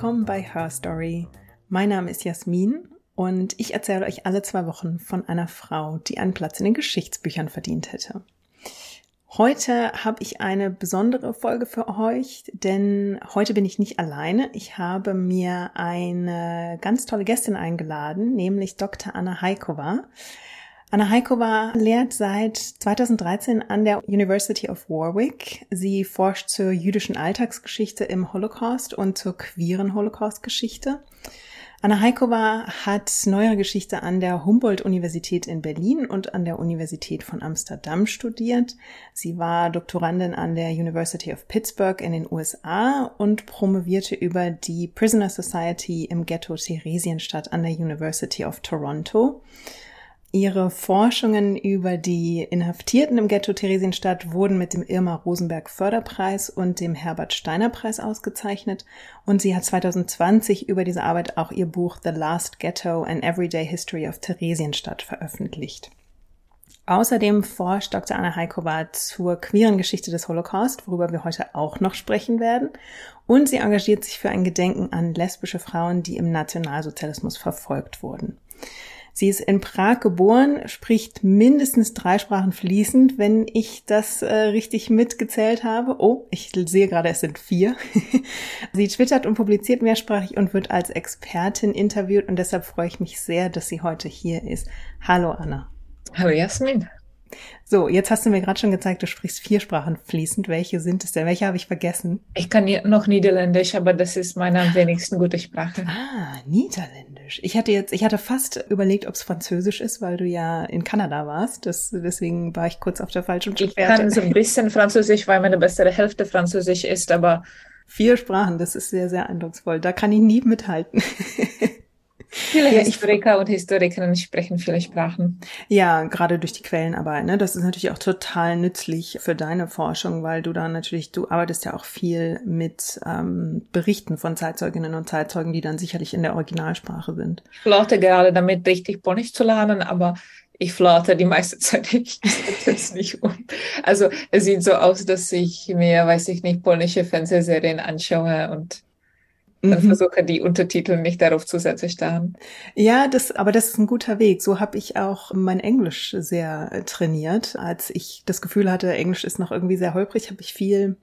Willkommen bei Her Story. Mein Name ist Jasmin und ich erzähle euch alle zwei Wochen von einer Frau, die einen Platz in den Geschichtsbüchern verdient hätte. Heute habe ich eine besondere Folge für euch, denn heute bin ich nicht alleine. Ich habe mir eine ganz tolle Gästin eingeladen, nämlich Dr. Anna Heikova. Anna Heikova lehrt seit 2013 an der University of Warwick. Sie forscht zur jüdischen Alltagsgeschichte im Holocaust und zur queeren Holocaust-Geschichte. Anna Heikova hat neuere Geschichte an der Humboldt-Universität in Berlin und an der Universität von Amsterdam studiert. Sie war Doktorandin an der University of Pittsburgh in den USA und promovierte über die Prisoner Society im Ghetto Theresienstadt an der University of Toronto. Ihre Forschungen über die Inhaftierten im Ghetto Theresienstadt wurden mit dem Irma Rosenberg Förderpreis und dem Herbert Steiner Preis ausgezeichnet und sie hat 2020 über diese Arbeit auch ihr Buch The Last Ghetto An Everyday History of Theresienstadt veröffentlicht. Außerdem forscht Dr. Anna Heikova zur queeren Geschichte des Holocaust, worüber wir heute auch noch sprechen werden. Und sie engagiert sich für ein Gedenken an lesbische Frauen, die im Nationalsozialismus verfolgt wurden. Sie ist in Prag geboren, spricht mindestens drei Sprachen fließend, wenn ich das äh, richtig mitgezählt habe. Oh, ich sehe gerade, es sind vier. sie twittert und publiziert mehrsprachig und wird als Expertin interviewt und deshalb freue ich mich sehr, dass sie heute hier ist. Hallo Anna. Hallo Jasmin. So, jetzt hast du mir gerade schon gezeigt, du sprichst vier Sprachen fließend. Welche sind es denn? Welche habe ich vergessen? Ich kann noch Niederländisch, aber das ist meine am wenigsten gute Sprache. Ah, Niederländisch. Ich hatte jetzt, ich hatte fast überlegt, ob es Französisch ist, weil du ja in Kanada warst. Das, deswegen war ich kurz auf der falschen Fährte. Ich kann so ein bisschen Französisch, weil meine bessere Hälfte Französisch ist, aber Vier Sprachen, das ist sehr, sehr eindrucksvoll. Da kann ich nie mithalten. Viele ja, Historiker und Historikerinnen sprechen viele Sprachen. Ja, gerade durch die Quellenarbeit. Ne? Das ist natürlich auch total nützlich für deine Forschung, weil du da natürlich, du arbeitest ja auch viel mit ähm, Berichten von Zeitzeuginnen und Zeitzeugen, die dann sicherlich in der Originalsprache sind. Ich flirte gerade damit, richtig Polnisch zu lernen, aber ich flirte die meiste Zeit ich es nicht um. Also es sieht so aus, dass ich mir, weiß ich nicht, polnische Fernsehserien anschaue und dann mhm. versuche die Untertitel nicht darauf zu starren. Ja, das, aber das ist ein guter Weg. So habe ich auch mein Englisch sehr äh, trainiert. Als ich das Gefühl hatte, Englisch ist noch irgendwie sehr holprig, habe ich viel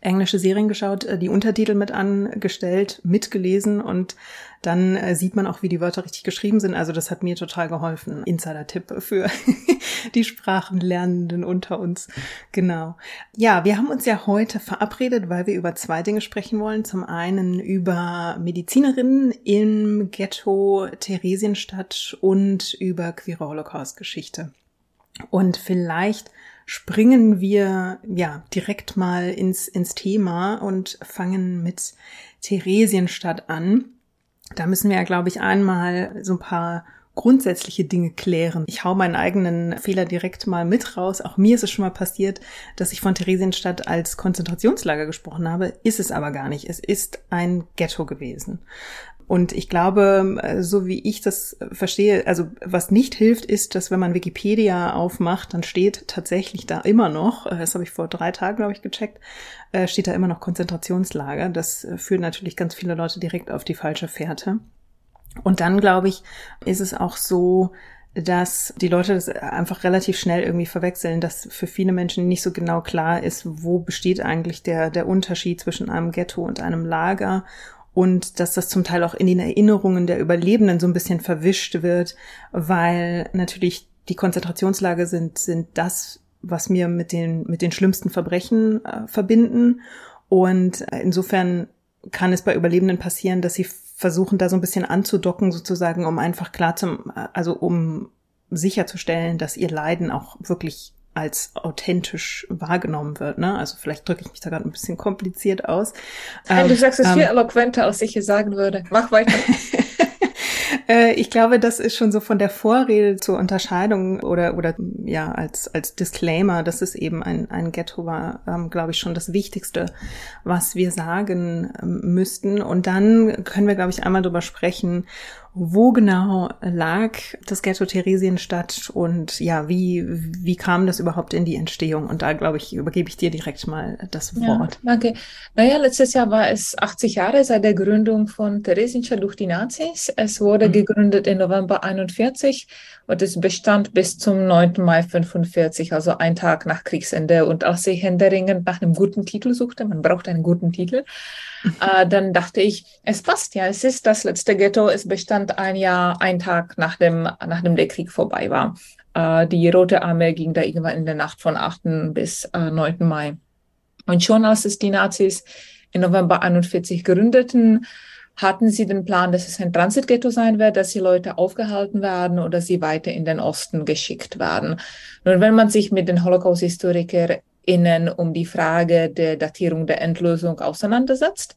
englische Serien geschaut, äh, die Untertitel mit angestellt, mitgelesen und dann äh, sieht man auch, wie die Wörter richtig geschrieben sind. Also das hat mir total geholfen. Insider-Tipp für die Sprachenlernenden unter uns. Genau. Ja, wir haben uns ja heute verabredet, weil wir über zwei Dinge sprechen wollen. Zum einen über Medizinerinnen im Ghetto Theresienstadt und über queere Holocaust-Geschichte. Und vielleicht springen wir ja direkt mal ins, ins Thema und fangen mit Theresienstadt an. Da müssen wir ja, glaube ich, einmal so ein paar grundsätzliche Dinge klären. Ich hau meinen eigenen Fehler direkt mal mit raus. Auch mir ist es schon mal passiert, dass ich von Theresienstadt als Konzentrationslager gesprochen habe. Ist es aber gar nicht. Es ist ein Ghetto gewesen. Und ich glaube, äh, so wie ich das verstehe, also was nicht hilft, ist, dass wenn man Wikipedia aufmacht, dann steht tatsächlich da immer noch, äh, das habe ich vor drei Tagen, glaube ich, gecheckt, äh, steht da immer noch Konzentrationslager. Das führt natürlich ganz viele Leute direkt auf die falsche Fährte. Und dann, glaube ich, ist es auch so, dass die Leute das einfach relativ schnell irgendwie verwechseln, dass für viele Menschen nicht so genau klar ist, wo besteht eigentlich der, der Unterschied zwischen einem Ghetto und einem Lager und dass das zum Teil auch in den Erinnerungen der Überlebenden so ein bisschen verwischt wird, weil natürlich die Konzentrationslager sind, sind das, was mir mit den, mit den schlimmsten Verbrechen äh, verbinden. Und äh, insofern kann es bei Überlebenden passieren, dass sie versuchen, da so ein bisschen anzudocken, sozusagen, um einfach klar zum, äh, also um sicherzustellen, dass ihr Leiden auch wirklich als authentisch wahrgenommen wird. Ne? Also vielleicht drücke ich mich da gerade ein bisschen kompliziert aus. Ähm, du sagst es ähm, viel eloquenter, als ich hier sagen würde. Mach weiter. Äh, ich glaube, das ist schon so von der Vorrede zur Unterscheidung oder oder ja als als Disclaimer, dass es eben ein ein Ghetto war, ähm, glaube ich schon das Wichtigste, was wir sagen ähm, müssten. Und dann können wir, glaube ich, einmal drüber sprechen Wo genau lag das Ghetto Theresienstadt und ja, wie, wie kam das überhaupt in die Entstehung? Und da, glaube ich, übergebe ich dir direkt mal das Wort. Ja, danke. Naja, letztes Jahr war es 80 Jahre seit der Gründung von Theresienstadt durch die Nazis. Es wurde mhm. gegründet im November 41 und es bestand bis zum 9. Mai 45, also ein Tag nach Kriegsende. Und als ich händeringend nach einem guten Titel suchte, man braucht einen guten Titel, äh, dann dachte ich, es passt ja, es ist das letzte Ghetto, es bestand ein Jahr, ein Tag nachdem, nachdem der Krieg vorbei war. Äh, die Rote Armee ging da irgendwann in der Nacht von 8. bis äh, 9. Mai. Und schon als es die Nazis im November 41 gründeten, hatten sie den Plan, dass es ein Transitghetto sein wird, dass die Leute aufgehalten werden oder sie weiter in den Osten geschickt werden. Nun, wenn man sich mit den Holocaust-Historikern innen um die Frage der Datierung der Endlösung auseinandersetzt.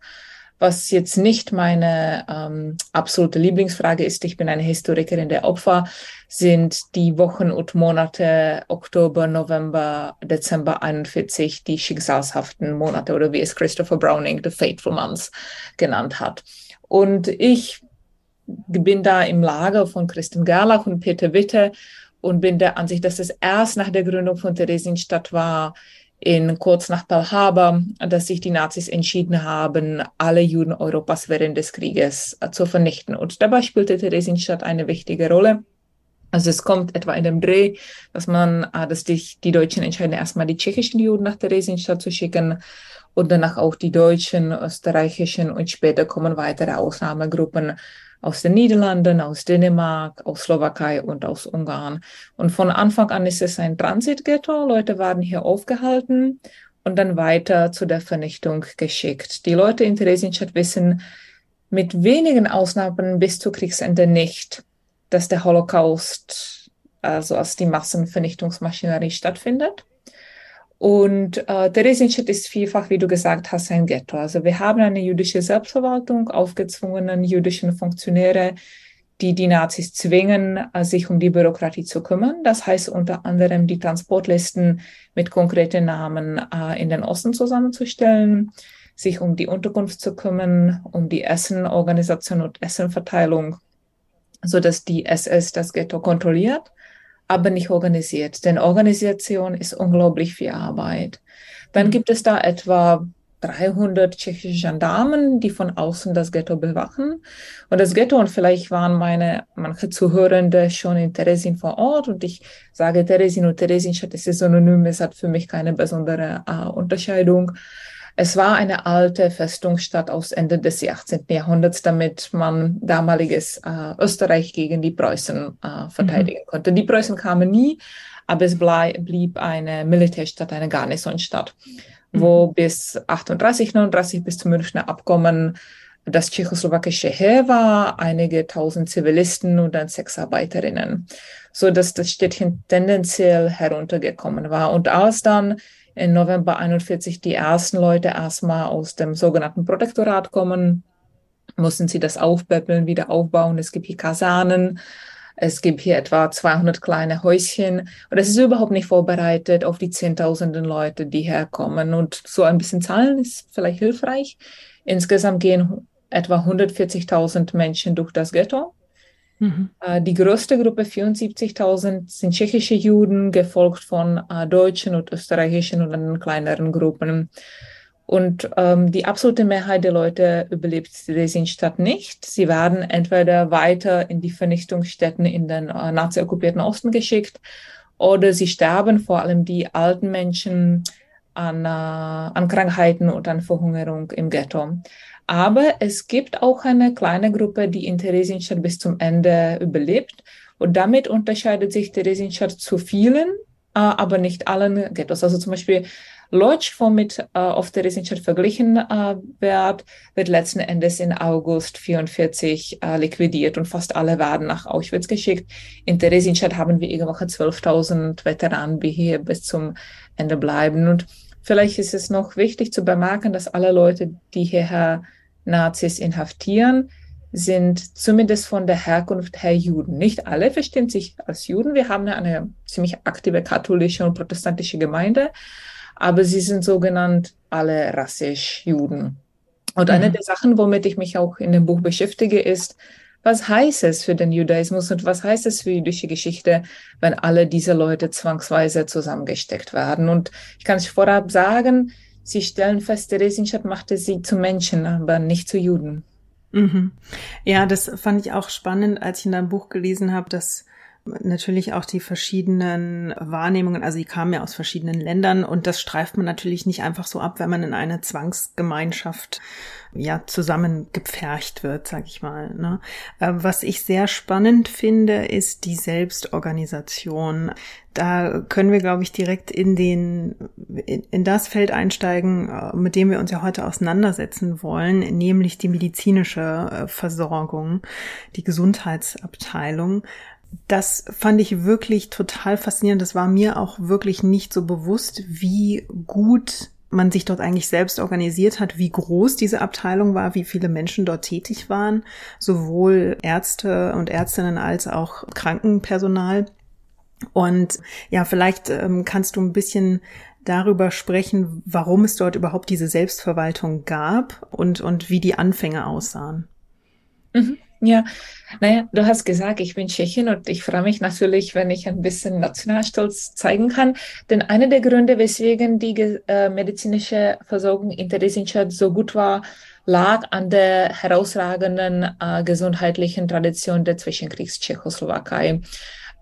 Was jetzt nicht meine ähm, absolute Lieblingsfrage ist, ich bin eine Historikerin der Opfer, sind die Wochen und Monate Oktober, November, Dezember 41 die schicksalshaften Monate oder wie es Christopher Browning The Fateful Months genannt hat. Und ich bin da im Lager von Christian Gerlach und Peter Witte und bin der Ansicht, dass es erst nach der Gründung von Theresienstadt war, in kurz nach Pearl Harbor, dass sich die Nazis entschieden haben, alle Juden Europas während des Krieges äh, zu vernichten. Und dabei spielte Theresienstadt eine wichtige Rolle. Also es kommt etwa in dem Dreh, dass man, äh, dass die, die Deutschen entscheiden, erstmal die tschechischen Juden nach Theresienstadt zu schicken und danach auch die deutschen, österreichischen und später kommen weitere Ausnahmegruppen aus den Niederlanden, aus Dänemark, aus Slowakei und aus Ungarn. Und von Anfang an ist es ein Transitghetto. Leute waren hier aufgehalten und dann weiter zu der Vernichtung geschickt. Die Leute in Theresienstadt wissen mit wenigen Ausnahmen bis zu Kriegsende nicht, dass der Holocaust, also als die Massenvernichtungsmaschinerie stattfindet. Und äh, Theresienstadt ist vielfach, wie du gesagt hast, ein Ghetto. Also wir haben eine jüdische Selbstverwaltung, aufgezwungenen jüdischen Funktionäre, die die Nazis zwingen, äh, sich um die Bürokratie zu kümmern. Das heißt unter anderem die Transportlisten mit konkreten Namen äh, in den Osten zusammenzustellen, sich um die Unterkunft zu kümmern, um die Essenorganisation und Essenverteilung, so dass die SS das Ghetto kontrolliert aber nicht organisiert. Denn Organisation ist unglaublich viel Arbeit. Dann mhm. gibt es da etwa 300 tschechische Gendarmen, die von außen das Ghetto bewachen. Und das Ghetto, und vielleicht waren meine, manche Zuhörende schon in Teresin vor Ort, und ich sage Teresin und Teresinstadt, es ist synonym, es hat für mich keine besondere äh, Unterscheidung. Es war eine alte Festungsstadt aus Ende des 18. Jahrhunderts, damit man damaliges äh, Österreich gegen die Preußen äh, verteidigen mhm. konnte. Die Preußen kamen nie, aber es blieb eine Militärstadt, eine Garnisonstadt, mhm. wo bis 38, 39 bis zum Münchner Abkommen das tschechoslowakische Heer war, einige tausend Zivilisten und dann Sexarbeiterinnen, so dass das Städtchen tendenziell heruntergekommen war. Und als dann im November 41 die ersten Leute erstmal aus dem sogenannten Protektorat kommen, mussten sie das aufpäppeln, wieder aufbauen. Es gibt hier Kasernen, es gibt hier etwa 200 kleine Häuschen und es ist überhaupt nicht vorbereitet auf die Zehntausenden Leute, die herkommen. Und so ein bisschen Zahlen ist vielleicht hilfreich. Insgesamt gehen etwa 140.000 Menschen durch das Ghetto. Mhm. Äh, die größte Gruppe, 74.000, sind tschechische Juden, gefolgt von äh, deutschen und österreichischen und dann kleineren Gruppen. Und ähm, die absolute Mehrheit der Leute überlebt die Stadt nicht. Sie werden entweder weiter in die Vernichtungsstätten in den äh, nazi-okkupierten Osten geschickt oder sie sterben, vor allem die alten Menschen, an, äh, an Krankheiten und an Verhungerung im Ghetto. Aber es gibt auch eine kleine Gruppe, die in Theresienstadt bis zum Ende überlebt. Und damit unterscheidet sich Theresienstadt zu vielen, äh, aber nicht allen Ghettos. Also zum Beispiel Lodz, womit äh, auf Theresienstadt verglichen äh, wird, wird letzten Endes in August 44 äh, liquidiert und fast alle werden nach Auschwitz geschickt. In Theresienstadt haben wir irgendwelche 12.000 Veteranen, die hier bis zum Ende bleiben. Und vielleicht ist es noch wichtig zu bemerken, dass alle Leute, die hierher Nazis inhaftieren, sind zumindest von der Herkunft her Juden. Nicht alle verstehen sich als Juden. Wir haben eine ziemlich aktive katholische und protestantische Gemeinde, aber sie sind sogenannt alle rassisch Juden. Und mhm. eine der Sachen, womit ich mich auch in dem Buch beschäftige, ist, was heißt es für den Judaismus und was heißt es für jüdische Geschichte, wenn alle diese Leute zwangsweise zusammengesteckt werden. Und ich kann es vorab sagen, sie stellen fest, Theresienstadt machte sie zu Menschen, aber nicht zu Juden. Mhm. Ja, das fand ich auch spannend, als ich in deinem Buch gelesen habe, dass natürlich auch die verschiedenen Wahrnehmungen, also die kamen ja aus verschiedenen Ländern und das streift man natürlich nicht einfach so ab, wenn man in eine Zwangsgemeinschaft ja zusammengepfercht wird, sag ich mal. Ne? Äh, was ich sehr spannend finde, ist die Selbstorganisation. Da können wir, glaube ich, direkt in den in, in das Feld einsteigen, äh, mit dem wir uns ja heute auseinandersetzen wollen, nämlich die medizinische äh, Versorgung, die Gesundheitsabteilung das fand ich wirklich total faszinierend. Das war mir auch wirklich nicht so bewusst, wie gut man sich dort eigentlich selbst organisiert hat, wie groß diese Abteilung war, wie viele Menschen dort tätig waren, sowohl Ärzte und Ärztinnen als auch Krankenpersonal. Und ja, vielleicht ähm, kannst du ein bisschen darüber sprechen, warum es dort überhaupt diese Selbstverwaltung gab und, und wie die Anfänge aussahen. Mhm. Ja, naja, du hast gesagt, ich bin Tschechin und ich freue mich natürlich, wenn ich ein bisschen Nationalstolz zeigen kann. Denn einer der Gründe, weswegen die äh, medizinische Versorgung in Theresienstadt so gut war, lag an der herausragenden äh, gesundheitlichen Tradition der Zwischenkriegstschechoslowakei,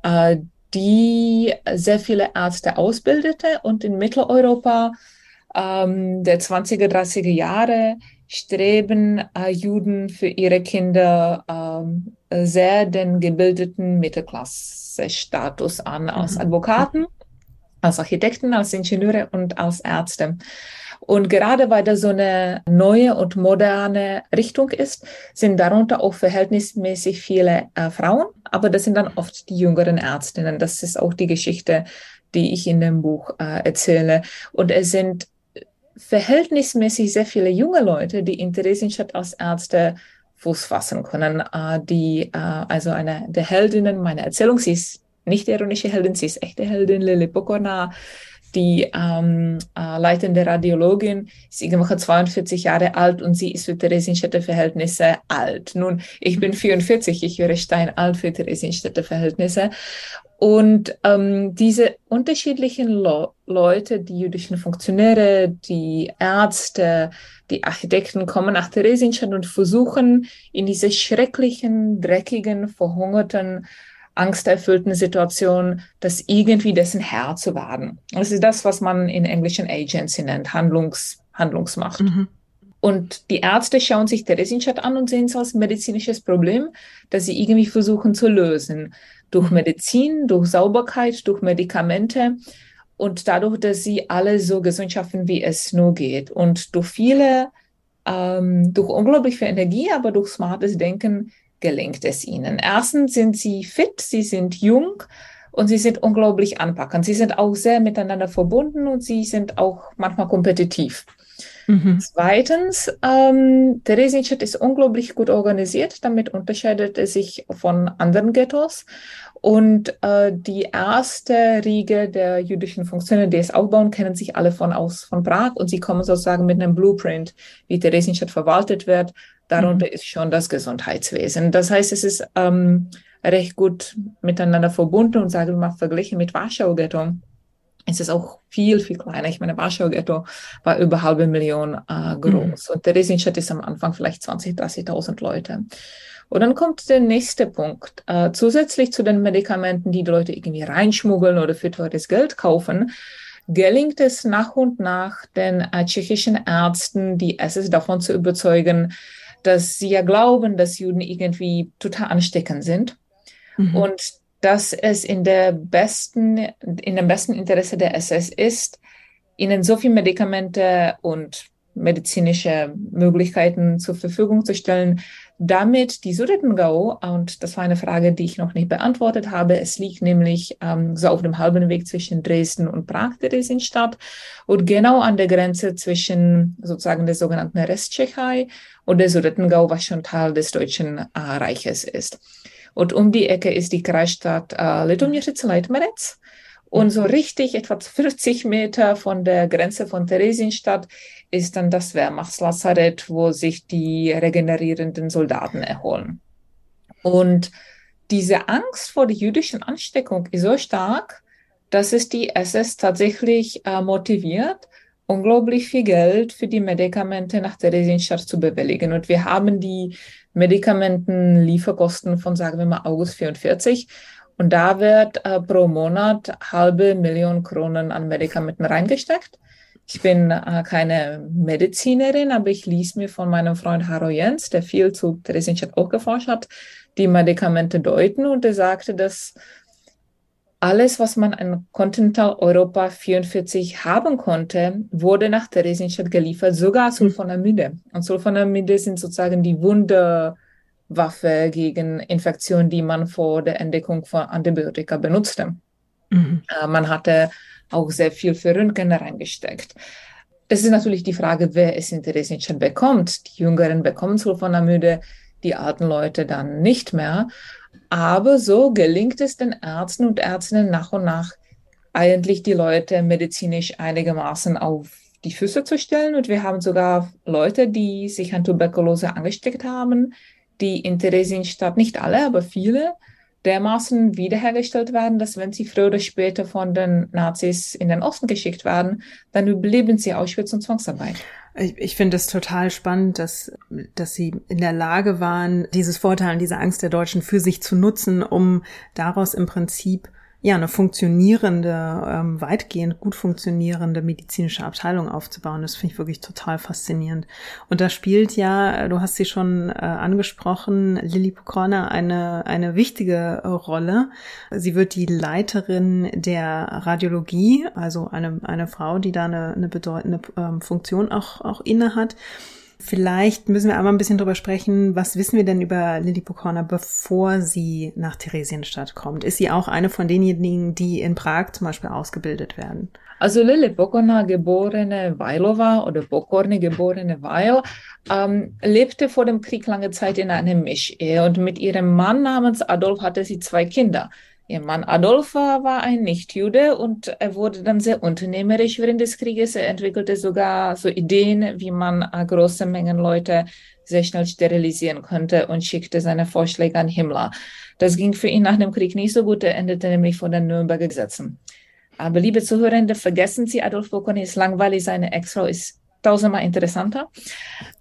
äh, die sehr viele Ärzte ausbildete und in Mitteleuropa ähm, der 20er, 30er Jahre streben äh, Juden für ihre Kinder äh, sehr den gebildeten Mittelklasse-Status an, mhm. als Advokaten, als Architekten, als Ingenieure und als Ärzte. Und gerade weil das so eine neue und moderne Richtung ist, sind darunter auch verhältnismäßig viele äh, Frauen, aber das sind dann oft die jüngeren Ärztinnen. Das ist auch die Geschichte, die ich in dem Buch äh, erzähle. Und es sind verhältnismäßig sehr viele junge Leute, die in Theresienstadt als Ärzte Fuß fassen können. Äh, die, äh, also eine der Heldinnen meiner Erzählung, sie ist nicht ironische Heldin, sie ist echte Heldin, Lili Pokorna, die ähm, äh, leitende Radiologin, ist irgendwann 42 Jahre alt und sie ist für Theresienstädter Verhältnisse alt. Nun, ich bin 44, ich wäre steinalt für Theresienstädter Verhältnisse. Und ähm, diese unterschiedlichen Le Leute, die jüdischen Funktionäre, die Ärzte, die Architekten kommen nach Theresienstadt und versuchen in diese schrecklichen, dreckigen, verhungerten, angsterfüllten Situation, das irgendwie dessen Herr zu werden. Das ist das, was man in englischen Agency nennt, Handlungs, Handlungsmacht. Mhm. Und die Ärzte schauen sich Theresienstadt an und sehen es als medizinisches Problem, das sie irgendwie versuchen zu lösen durch Medizin, durch Sauberkeit, durch Medikamente und dadurch, dass sie alle so gesund schaffen, wie es nur geht. Und durch viele, ähm, durch unglaublich viel Energie, aber durch smartes Denken gelingt es ihnen. Erstens sind sie fit, sie sind jung und sie sind unglaublich anpackend. Sie sind auch sehr miteinander verbunden und sie sind auch manchmal kompetitiv. Mhm. Zweitens, ähm, Theresienstadt ist unglaublich gut organisiert. Damit unterscheidet es sich von anderen Ghettos. Und äh, die erste Riege der jüdischen Funktionen, die es aufbauen, kennen sich alle von aus von Prag und sie kommen sozusagen mit einem Blueprint, wie Theresienstadt verwaltet wird. Darunter mhm. ist schon das Gesundheitswesen. Das heißt, es ist ähm, recht gut miteinander verbunden und sagen wir mal verglichen mit Warschau-Ghetto es ist auch viel, viel kleiner. Ich meine, Warschau-Ghetto war über halbe Million äh, groß. Mhm. Und Theresienstadt ist am Anfang vielleicht 20, 30.000 Leute. Und dann kommt der nächste Punkt. Äh, zusätzlich zu den Medikamenten, die die Leute irgendwie reinschmuggeln oder für teures Geld kaufen, gelingt es nach und nach den äh, tschechischen Ärzten, die SS davon zu überzeugen, dass sie ja glauben, dass Juden irgendwie total ansteckend sind. Mhm. Und dass es in der besten, in dem besten Interesse der SS ist, ihnen so viel Medikamente und medizinische Möglichkeiten zur Verfügung zu stellen, damit die Sudetengau, und das war eine Frage, die ich noch nicht beantwortet habe, es liegt nämlich ähm, so auf dem halben Weg zwischen Dresden und Prag, Theresienstadt, und genau an der Grenze zwischen sozusagen der sogenannten Resttschechei und der Sudetengau, was schon Teil des Deutschen äh, Reiches ist. Und um die Ecke ist die Kreisstadt äh, Litoměřice-Leitmeritz. Und so richtig etwa 40 Meter von der Grenze von Theresienstadt ist dann das Wehrmachtslazarett, wo sich die regenerierenden Soldaten erholen. Und diese Angst vor der jüdischen Ansteckung ist so stark, dass es die SS tatsächlich äh, motiviert, unglaublich viel Geld für die Medikamente nach Theresienstadt zu bewilligen. Und wir haben die Medikamentenlieferkosten von, sagen wir mal, August 44. Und da wird äh, pro Monat halbe Million Kronen an Medikamenten reingesteckt. Ich bin äh, keine Medizinerin, aber ich ließ mir von meinem Freund Haro Jens, der viel zu Theresienstadt auch geforscht hat, die Medikamente deuten und er sagte, dass alles, was man in Kontinentaleuropa 44 haben konnte, wurde nach Theresienstadt geliefert, sogar Sulfonamide. Und Sulfonamide sind sozusagen die Wunderwaffe gegen Infektionen, die man vor der Entdeckung von Antibiotika benutzte. Mhm. Äh, man hatte auch sehr viel für Röntgen reingesteckt. Das ist natürlich die Frage, wer es in Theresienstadt bekommt. Die Jüngeren bekommen Sulfonamide, die alten Leute dann nicht mehr. Aber so gelingt es den Ärzten und Ärztinnen nach und nach eigentlich die Leute medizinisch einigermaßen auf die Füße zu stellen. Und wir haben sogar Leute, die sich an Tuberkulose angesteckt haben, die in Theresienstadt, nicht alle, aber viele, dermaßen wiederhergestellt werden, dass wenn sie früher oder später von den Nazis in den Osten geschickt werden, dann überleben sie Auschwitz und Zwangsarbeit. Ich, ich finde es total spannend, dass, dass sie in der Lage waren, dieses Vorteil, diese Angst der Deutschen für sich zu nutzen, um daraus im Prinzip ja, eine funktionierende, ähm, weitgehend gut funktionierende medizinische Abteilung aufzubauen. Das finde ich wirklich total faszinierend. Und da spielt ja, du hast sie schon äh, angesprochen, Lilly Pokorner eine, eine wichtige Rolle. Sie wird die Leiterin der Radiologie, also eine, eine Frau, die da eine, eine bedeutende ähm, Funktion auch, auch inne hat. Vielleicht müssen wir aber ein bisschen drüber sprechen, was wissen wir denn über Lily Pokorner, bevor sie nach Theresienstadt kommt? Ist sie auch eine von denjenigen, die in Prag zum Beispiel ausgebildet werden? Also Lily Pokorna, geborene Weilova oder Pokorny, geborene Weil, ähm, lebte vor dem Krieg lange Zeit in einer Mischehe und mit ihrem Mann namens Adolf hatte sie zwei Kinder. Ihr Mann Adolf war ein Nichtjude und er wurde dann sehr unternehmerisch während des Krieges. Er entwickelte sogar so Ideen, wie man äh, große Mengen Leute sehr schnell sterilisieren könnte und schickte seine Vorschläge an Himmler. Das ging für ihn nach dem Krieg nicht so gut. Er endete nämlich vor den Nürnberger Gesetzen. Aber liebe Zuhörende, vergessen Sie, Adolf Bokoni ist langweilig, seine Ex-Frau ist tausendmal interessanter.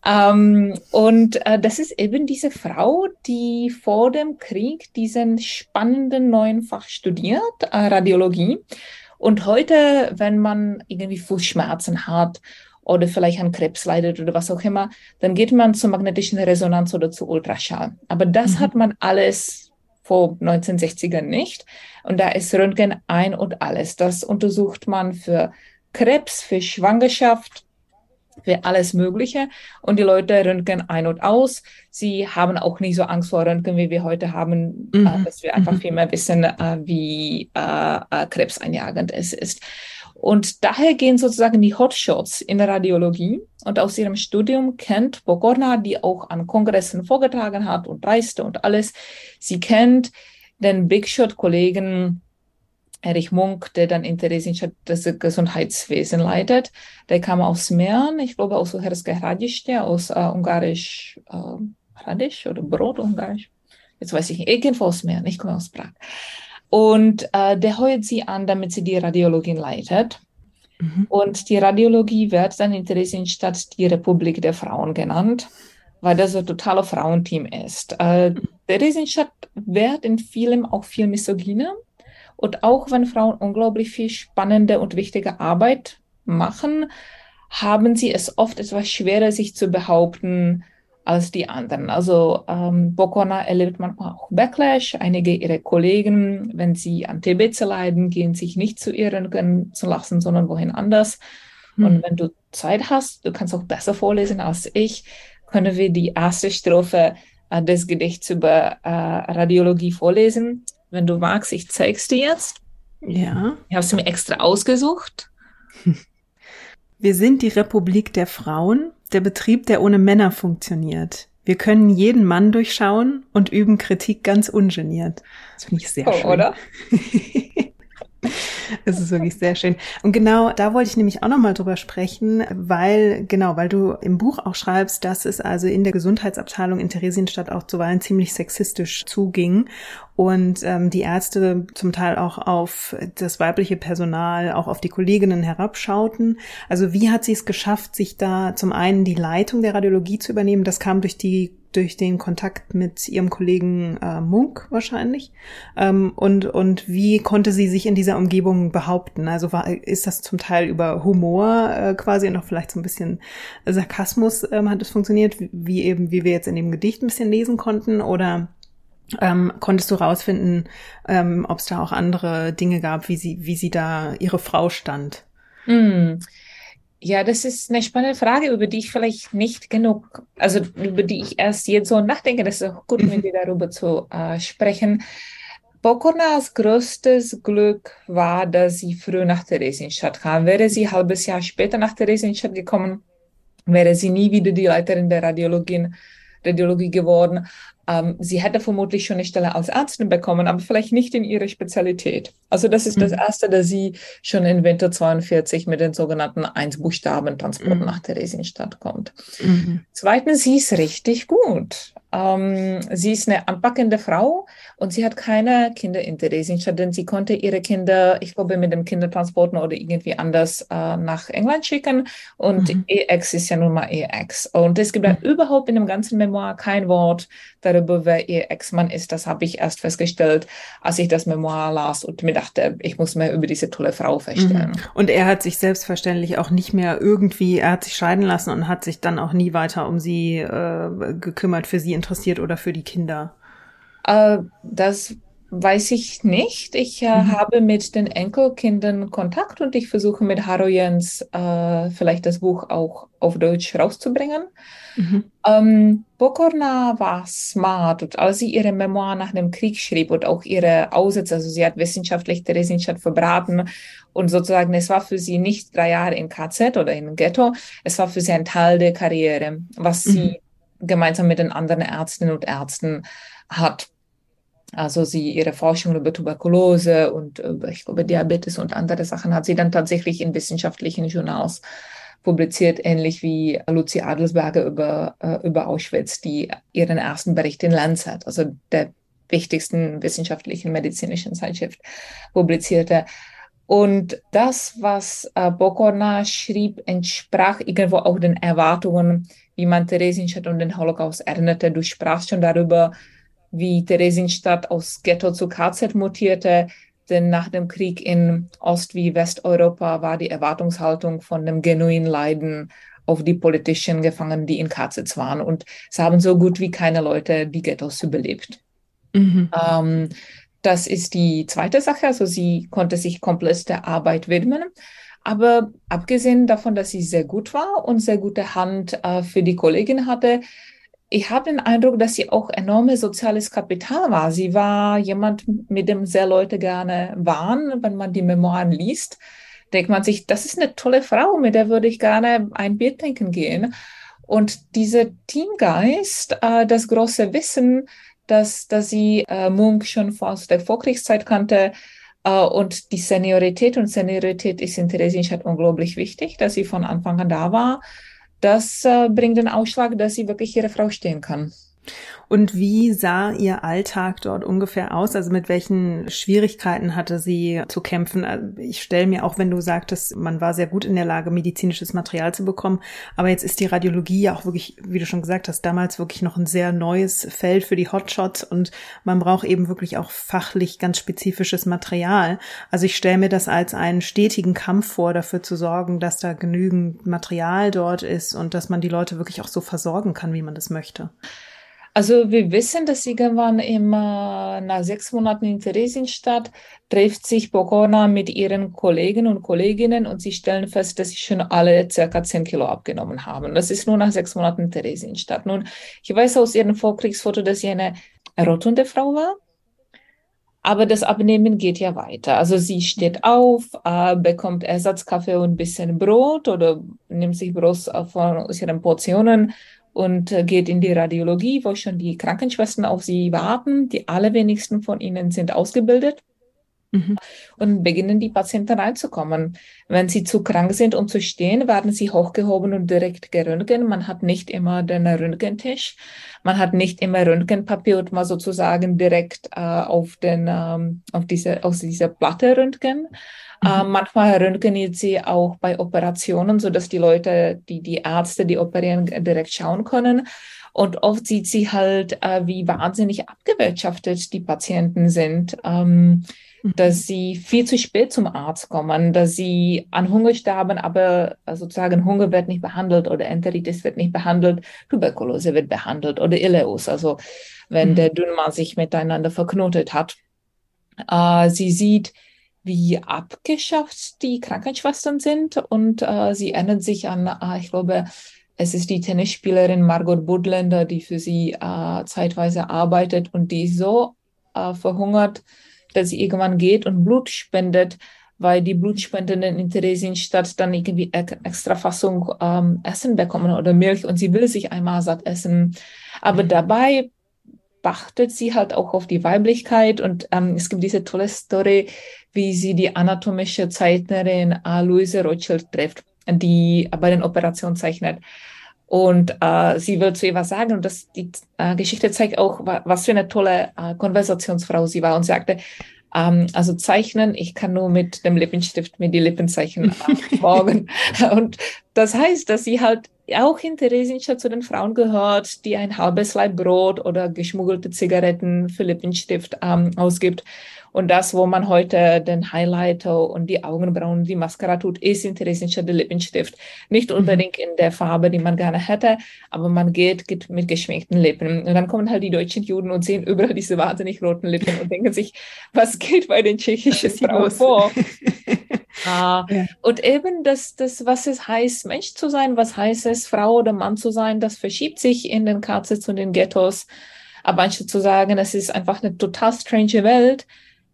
Ähm, und äh, das ist eben diese Frau, die vor dem Krieg diesen spannenden neuen Fach studiert, äh, Radiologie. Und heute, wenn man irgendwie Fußschmerzen hat oder vielleicht an Krebs leidet oder was auch immer, dann geht man zur magnetischen Resonanz oder zu Ultraschall. Aber das mhm. hat man alles vor 1960ern nicht. Und da ist Röntgen ein und alles. Das untersucht man für Krebs, für Schwangerschaft, für alles Mögliche. Und die Leute röntgen ein und aus. Sie haben auch nicht so Angst vor Röntgen, wie wir heute haben, äh, mhm. äh, dass wir einfach mhm. viel mehr wissen, äh, wie äh, äh, krebseinjagend es ist. Und daher gehen sozusagen die Hotshots in der Radiologie. Und aus ihrem Studium kennt Bokorna, die auch an Kongressen vorgetragen hat und reiste und alles. Sie kennt den Big Shot-Kollegen Erich Munk, der dann in Theresienstadt das Gesundheitswesen leitet. Der kam aus Mähren, ich glaube aus Hradiště, aus äh, Ungarisch, äh, Hradisch oder Brot Ungarisch. Jetzt weiß ich nicht, irgendwo aus Mähren, ich komme aus Prag. Und äh, der heuert sie an, damit sie die Radiologie leitet. Mhm. Und die Radiologie wird dann in Theresienstadt die Republik der Frauen genannt, weil das ein totaler Frauenteam ist. Äh, Theresienstadt wird in vielem auch viel misogyner und auch wenn Frauen unglaublich viel spannende und wichtige Arbeit machen, haben sie es oft etwas schwerer, sich zu behaupten als die anderen. Also ähm, Bokona erlebt manchmal auch Backlash. Einige ihrer Kollegen, wenn sie an TBC leiden, gehen sich nicht zu ihren zu lassen, sondern wohin anders. Hm. Und wenn du Zeit hast, du kannst auch besser vorlesen als ich, können wir die erste Strophe äh, des Gedichts über äh, Radiologie vorlesen. Wenn du magst, ich zeig's dir jetzt. Ja. Ich habe es mir extra ausgesucht. Wir sind die Republik der Frauen, der Betrieb, der ohne Männer funktioniert. Wir können jeden Mann durchschauen und üben Kritik ganz ungeniert. Das finde ich sehr oh, schön. Oder? Es ist wirklich sehr schön. Und genau da wollte ich nämlich auch nochmal drüber sprechen, weil, genau, weil du im Buch auch schreibst, dass es also in der Gesundheitsabteilung in Theresienstadt auch zuweilen ziemlich sexistisch zuging und ähm, die Ärzte zum Teil auch auf das weibliche Personal, auch auf die Kolleginnen herabschauten. Also wie hat sie es geschafft, sich da zum einen die Leitung der Radiologie zu übernehmen? Das kam durch die durch den Kontakt mit ihrem Kollegen äh, Munk wahrscheinlich. Ähm, und, und wie konnte sie sich in dieser Umgebung behaupten? Also war, ist das zum Teil über Humor äh, quasi und auch vielleicht so ein bisschen Sarkasmus ähm, hat es funktioniert, wie eben, wie wir jetzt in dem Gedicht ein bisschen lesen konnten? Oder ähm, konntest du rausfinden, ähm, ob es da auch andere Dinge gab, wie sie, wie sie da ihre Frau stand? Mm. Ja, das ist eine spannende Frage, über die ich vielleicht nicht genug, also über die ich erst jetzt so nachdenke. Das ist auch gut, mit dir darüber zu äh, sprechen. Pokornas größtes Glück war, dass sie früh nach Theresienstadt kam. Wäre sie ein halbes Jahr später nach Theresienstadt gekommen, wäre sie nie wieder die Leiterin der Radiologie geworden. Ähm, sie hätte vermutlich schon eine Stelle als Ärztin bekommen, aber vielleicht nicht in ihrer Spezialität. Also das ist mhm. das Erste, dass sie schon in Winter 42 mit den sogenannten Eins-Buchstaben-Transporten mhm. nach Theresienstadt kommt. Mhm. Zweitens, sie ist richtig gut. Ähm, sie ist eine anpackende Frau und sie hat keine Kinder in Theresienstadt, denn sie konnte ihre Kinder, ich glaube, mit dem Kindertransporten oder irgendwie anders äh, nach England schicken. Und mhm. EX ist ja nun mal EX. Und es gibt mhm. überhaupt in dem ganzen Memoir kein Wort darüber, wer ihr Ex-Mann ist. Das habe ich erst festgestellt, als ich das Memoir las und mir dachte, ich muss mir über diese tolle Frau feststellen. Mhm. Und er hat sich selbstverständlich auch nicht mehr irgendwie, er hat sich scheiden lassen und hat sich dann auch nie weiter um sie äh, gekümmert, für sie interessiert oder für die Kinder. Äh, das weiß ich nicht. Ich äh, mhm. habe mit den Enkelkindern Kontakt und ich versuche mit Haro Jens äh, vielleicht das Buch auch auf Deutsch rauszubringen. Mhm. Ähm, Pokorna war smart und als sie ihre Memoir nach dem Krieg schrieb und auch ihre Aussätze, also sie hat wissenschaftlich Theresienstadt verbraten und sozusagen es war für sie nicht drei Jahre in KZ oder in Ghetto, es war für sie ein Teil der Karriere, was mhm. sie gemeinsam mit den anderen Ärztinnen und Ärzten hat. Also sie ihre Forschung über Tuberkulose und über, ich glaube, Diabetes und andere Sachen hat sie dann tatsächlich in wissenschaftlichen Journals publiziert, ähnlich wie Lucy Adelsberger über, äh, über Auschwitz, die ihren ersten Bericht in Lancet, also der wichtigsten wissenschaftlichen medizinischen Zeitschrift, publizierte. Und das, was äh, Bokorna schrieb, entsprach irgendwo auch den Erwartungen, wie man Theresienstadt und den Holocaust erinnerte. Du sprachst schon darüber, wie Theresienstadt aus Ghetto zu KZ mutierte, denn nach dem Krieg in Ost- wie Westeuropa war die Erwartungshaltung von dem genuinen Leiden auf die politischen Gefangenen, die in KZs waren. Und es haben so gut wie keine Leute die Ghettos überlebt. Mhm. Ähm, das ist die zweite Sache. Also sie konnte sich komplett der Arbeit widmen. Aber abgesehen davon, dass sie sehr gut war und sehr gute Hand äh, für die Kollegin hatte, ich habe den Eindruck, dass sie auch enormes soziales Kapital war. Sie war jemand, mit dem sehr Leute gerne waren. Wenn man die Memoiren liest, denkt man sich, das ist eine tolle Frau, mit der würde ich gerne ein Bier trinken gehen. Und dieser Teamgeist, äh, das große Wissen, dass, dass sie äh, Munk schon aus der Vorkriegszeit kannte, äh, und die Seniorität und Seniorität ist in Theresienstadt unglaublich wichtig, dass sie von Anfang an da war das äh, bringt den Ausschlag, dass sie wirklich ihre Frau stehen kann. Und wie sah Ihr Alltag dort ungefähr aus? Also mit welchen Schwierigkeiten hatte sie zu kämpfen? Also ich stelle mir auch, wenn du sagtest, man war sehr gut in der Lage, medizinisches Material zu bekommen. Aber jetzt ist die Radiologie ja auch wirklich, wie du schon gesagt hast, damals wirklich noch ein sehr neues Feld für die Hotshots und man braucht eben wirklich auch fachlich ganz spezifisches Material. Also ich stelle mir das als einen stetigen Kampf vor, dafür zu sorgen, dass da genügend Material dort ist und dass man die Leute wirklich auch so versorgen kann, wie man das möchte. Also wir wissen, dass irgendwann immer nach sechs Monaten in Theresienstadt trifft sich Pokorna mit ihren Kollegen und Kolleginnen und sie stellen fest, dass sie schon alle circa zehn Kilo abgenommen haben. Das ist nur nach sechs Monaten in Theresienstadt. Nun, ich weiß aus ihrem Vorkriegsfoto, dass sie eine rotunde Frau war. Aber das Abnehmen geht ja weiter. Also sie steht auf, äh, bekommt Ersatzkaffee und ein bisschen Brot oder nimmt sich Brot von ihren Portionen und äh, geht in die Radiologie, wo schon die Krankenschwestern auf sie warten. Die allerwenigsten von ihnen sind ausgebildet. Mhm. Und beginnen die Patienten reinzukommen. Wenn sie zu krank sind, um zu stehen, werden sie hochgehoben und direkt geröntgen. Man hat nicht immer den Röntgentisch. Man hat nicht immer Röntgenpapier und mal sozusagen direkt äh, auf den, ähm, auf diese, auf diese Platte röntgen. Mhm. Äh, manchmal röntgen sie auch bei Operationen, so dass die Leute, die, die Ärzte, die operieren, direkt schauen können. Und oft sieht sie halt, äh, wie wahnsinnig abgewirtschaftet die Patienten sind. Ähm, dass mhm. sie viel zu spät zum Arzt kommen, dass sie an Hunger sterben, aber sozusagen Hunger wird nicht behandelt oder Enteritis wird nicht behandelt, Tuberkulose wird behandelt oder Ileus, also wenn mhm. der Dünnmann sich miteinander verknotet hat. Äh, sie sieht, wie abgeschafft die Krankenschwestern sind und äh, sie erinnert sich an, äh, ich glaube, es ist die Tennisspielerin Margot Budländer, die für sie äh, zeitweise arbeitet und die so äh, verhungert, dass sie irgendwann geht und Blut spendet, weil die Blutspendenden in Theresienstadt dann irgendwie extra Fassung ähm, Essen bekommen oder Milch und sie will sich einmal satt essen. Aber mhm. dabei achtet sie halt auch auf die Weiblichkeit und ähm, es gibt diese tolle Story, wie sie die anatomische Zeichnerin Louise Rothschild trifft, die bei den Operationen zeichnet. Und äh, sie will zu ihr was sagen und das, die äh, Geschichte zeigt auch, was für eine tolle äh, Konversationsfrau sie war und sagte, ähm, also zeichnen, ich kann nur mit dem Lippenstift mir die Lippen zeichnen äh, morgen. und das heißt, dass sie halt auch in Theresienstadt zu den Frauen gehört, die ein halbes Leib Brot oder geschmuggelte Zigaretten für Lippenstift ähm, ausgibt. Und das, wo man heute den Highlighter und die Augenbrauen, die Mascara tut, ist in Theresienstadt der Lippenstift. Nicht mhm. unbedingt in der Farbe, die man gerne hätte, aber man geht, geht mit geschminkten Lippen. Und dann kommen halt die deutschen Juden und sehen überall diese wahnsinnig roten Lippen und denken sich, was geht bei den tschechischen Frauen vor? ah, ja. Und eben das, das, was es heißt, Mensch zu sein, was heißt es, Frau oder Mann zu sein, das verschiebt sich in den KZs und den Ghettos. Aber anstatt zu sagen, es ist einfach eine total strange Welt,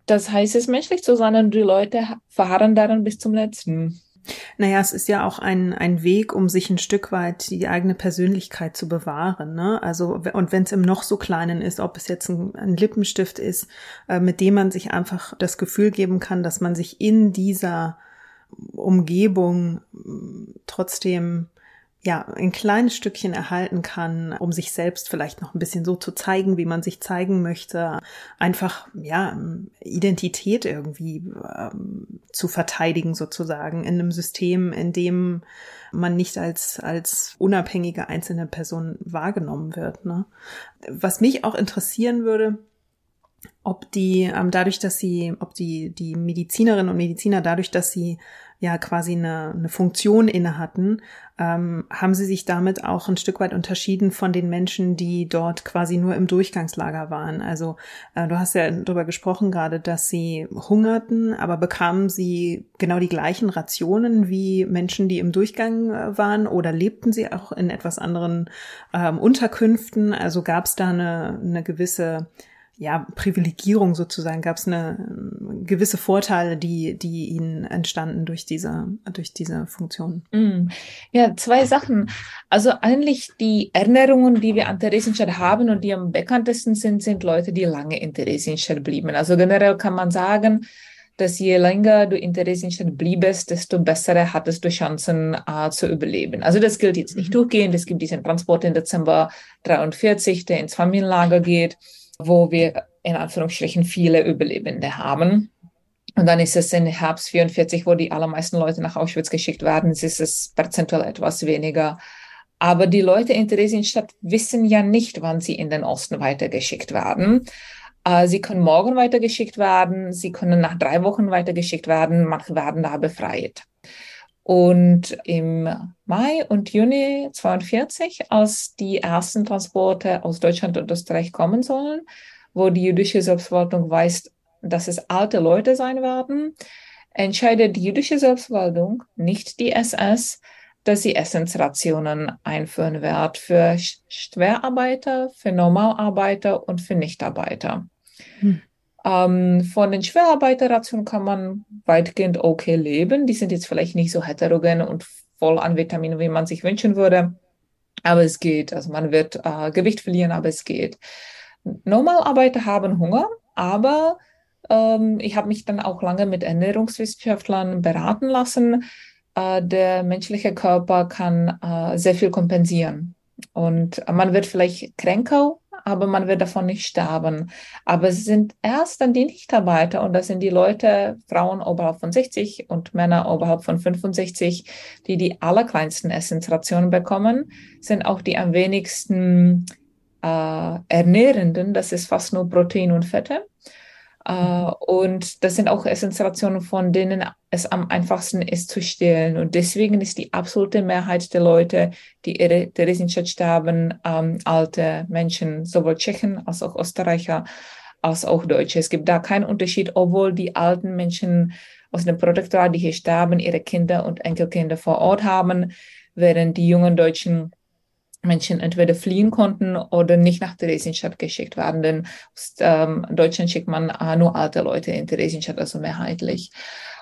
das heißt es, menschlich zu sein und die Leute fahren daran bis zum letzten. Naja, es ist ja auch ein, ein Weg, um sich ein Stück weit die eigene Persönlichkeit zu bewahren. Ne? Also, und wenn es im noch so kleinen ist, ob es jetzt ein, ein Lippenstift ist, äh, mit dem man sich einfach das Gefühl geben kann, dass man sich in dieser Umgebung trotzdem ja, ein kleines Stückchen erhalten kann, um sich selbst vielleicht noch ein bisschen so zu zeigen, wie man sich zeigen möchte. Einfach, ja, Identität irgendwie ähm, zu verteidigen sozusagen in einem System, in dem man nicht als, als unabhängige einzelne Person wahrgenommen wird. Ne? Was mich auch interessieren würde, ob die, ähm, dadurch, dass sie, ob die, die Medizinerinnen und Mediziner dadurch, dass sie ja quasi eine, eine Funktion inne hatten, ähm, haben sie sich damit auch ein Stück weit unterschieden von den Menschen, die dort quasi nur im Durchgangslager waren. Also äh, du hast ja darüber gesprochen gerade, dass sie hungerten, aber bekamen sie genau die gleichen Rationen wie Menschen, die im Durchgang äh, waren oder lebten sie auch in etwas anderen ähm, Unterkünften? Also gab es da eine, eine gewisse ja, Privilegierung sozusagen, gab es eine äh, gewisse Vorteile, die, die ihnen entstanden durch diese, durch diese Funktion. Mm. Ja, zwei Sachen. Also eigentlich die Erinnerungen, die wir an Theresienstadt haben und die am bekanntesten sind, sind Leute, die lange in Theresienstadt blieben. Also generell kann man sagen, dass je länger du in Theresienstadt bliebest, desto bessere hattest du Chancen äh, zu überleben. Also das gilt jetzt nicht mhm. durchgehend. Es gibt diesen Transport im Dezember 43, der ins Familienlager geht wo wir in Anführungsstrichen viele Überlebende haben. Und dann ist es in Herbst 44, wo die allermeisten Leute nach Auschwitz geschickt werden, ist es prozentual etwas weniger. Aber die Leute in Theresienstadt wissen ja nicht, wann sie in den Osten weitergeschickt werden. Äh, sie können morgen weitergeschickt werden, sie können nach drei Wochen weitergeschickt werden, manche werden da befreit. Und im Mai und Juni 42, als die ersten Transporte aus Deutschland und Österreich kommen sollen, wo die jüdische Selbstverwaltung weiß, dass es alte Leute sein werden, entscheidet die jüdische Selbstverwaltung, nicht die SS, dass sie Essensrationen einführen wird für Schwerarbeiter, für Normalarbeiter und für Nichtarbeiter. Hm. Ähm, von den Schwerarbeiterrationen kann man weitgehend okay leben. Die sind jetzt vielleicht nicht so heterogen und voll an Vitaminen, wie man sich wünschen würde. Aber es geht. Also man wird äh, Gewicht verlieren, aber es geht. Normalarbeiter haben Hunger, aber Ähm, ich habe mich dann auch lange mit Ernährungswissenschaftlern beraten lassen. Äh, der menschliche Körper kann äh, sehr viel kompensieren. Und man wird vielleicht kränker aber man wird davon nicht sterben. Aber es sind erst dann die Nichtarbeiter und das sind die Leute, Frauen oberhalb von 60 und Männer oberhalb von 65, die die allerkleinsten Essensrationen bekommen, sind auch die am wenigsten äh, ernährenden. Das ist fast nur Protein und Fette. Uh, und das sind auch Essensrationen, von denen es am einfachsten ist zu stehlen. Und deswegen ist die absolute Mehrheit der Leute, die ihre Theresienstadt sterben, ähm, alte Menschen, sowohl Tschechen als auch Österreicher als auch Deutsche. Es gibt da keinen Unterschied, obwohl die alten Menschen aus dem Protektorat, die hier sterben, ihre Kinder und Enkelkinder vor Ort haben, während die jungen Deutschen Menschen entweder fliehen konnten oder nicht nach Theresienstadt geschickt werden. Denn aus ähm, Deutschland schickt man äh, nur alte Leute in Theresienstadt, also mehrheitlich.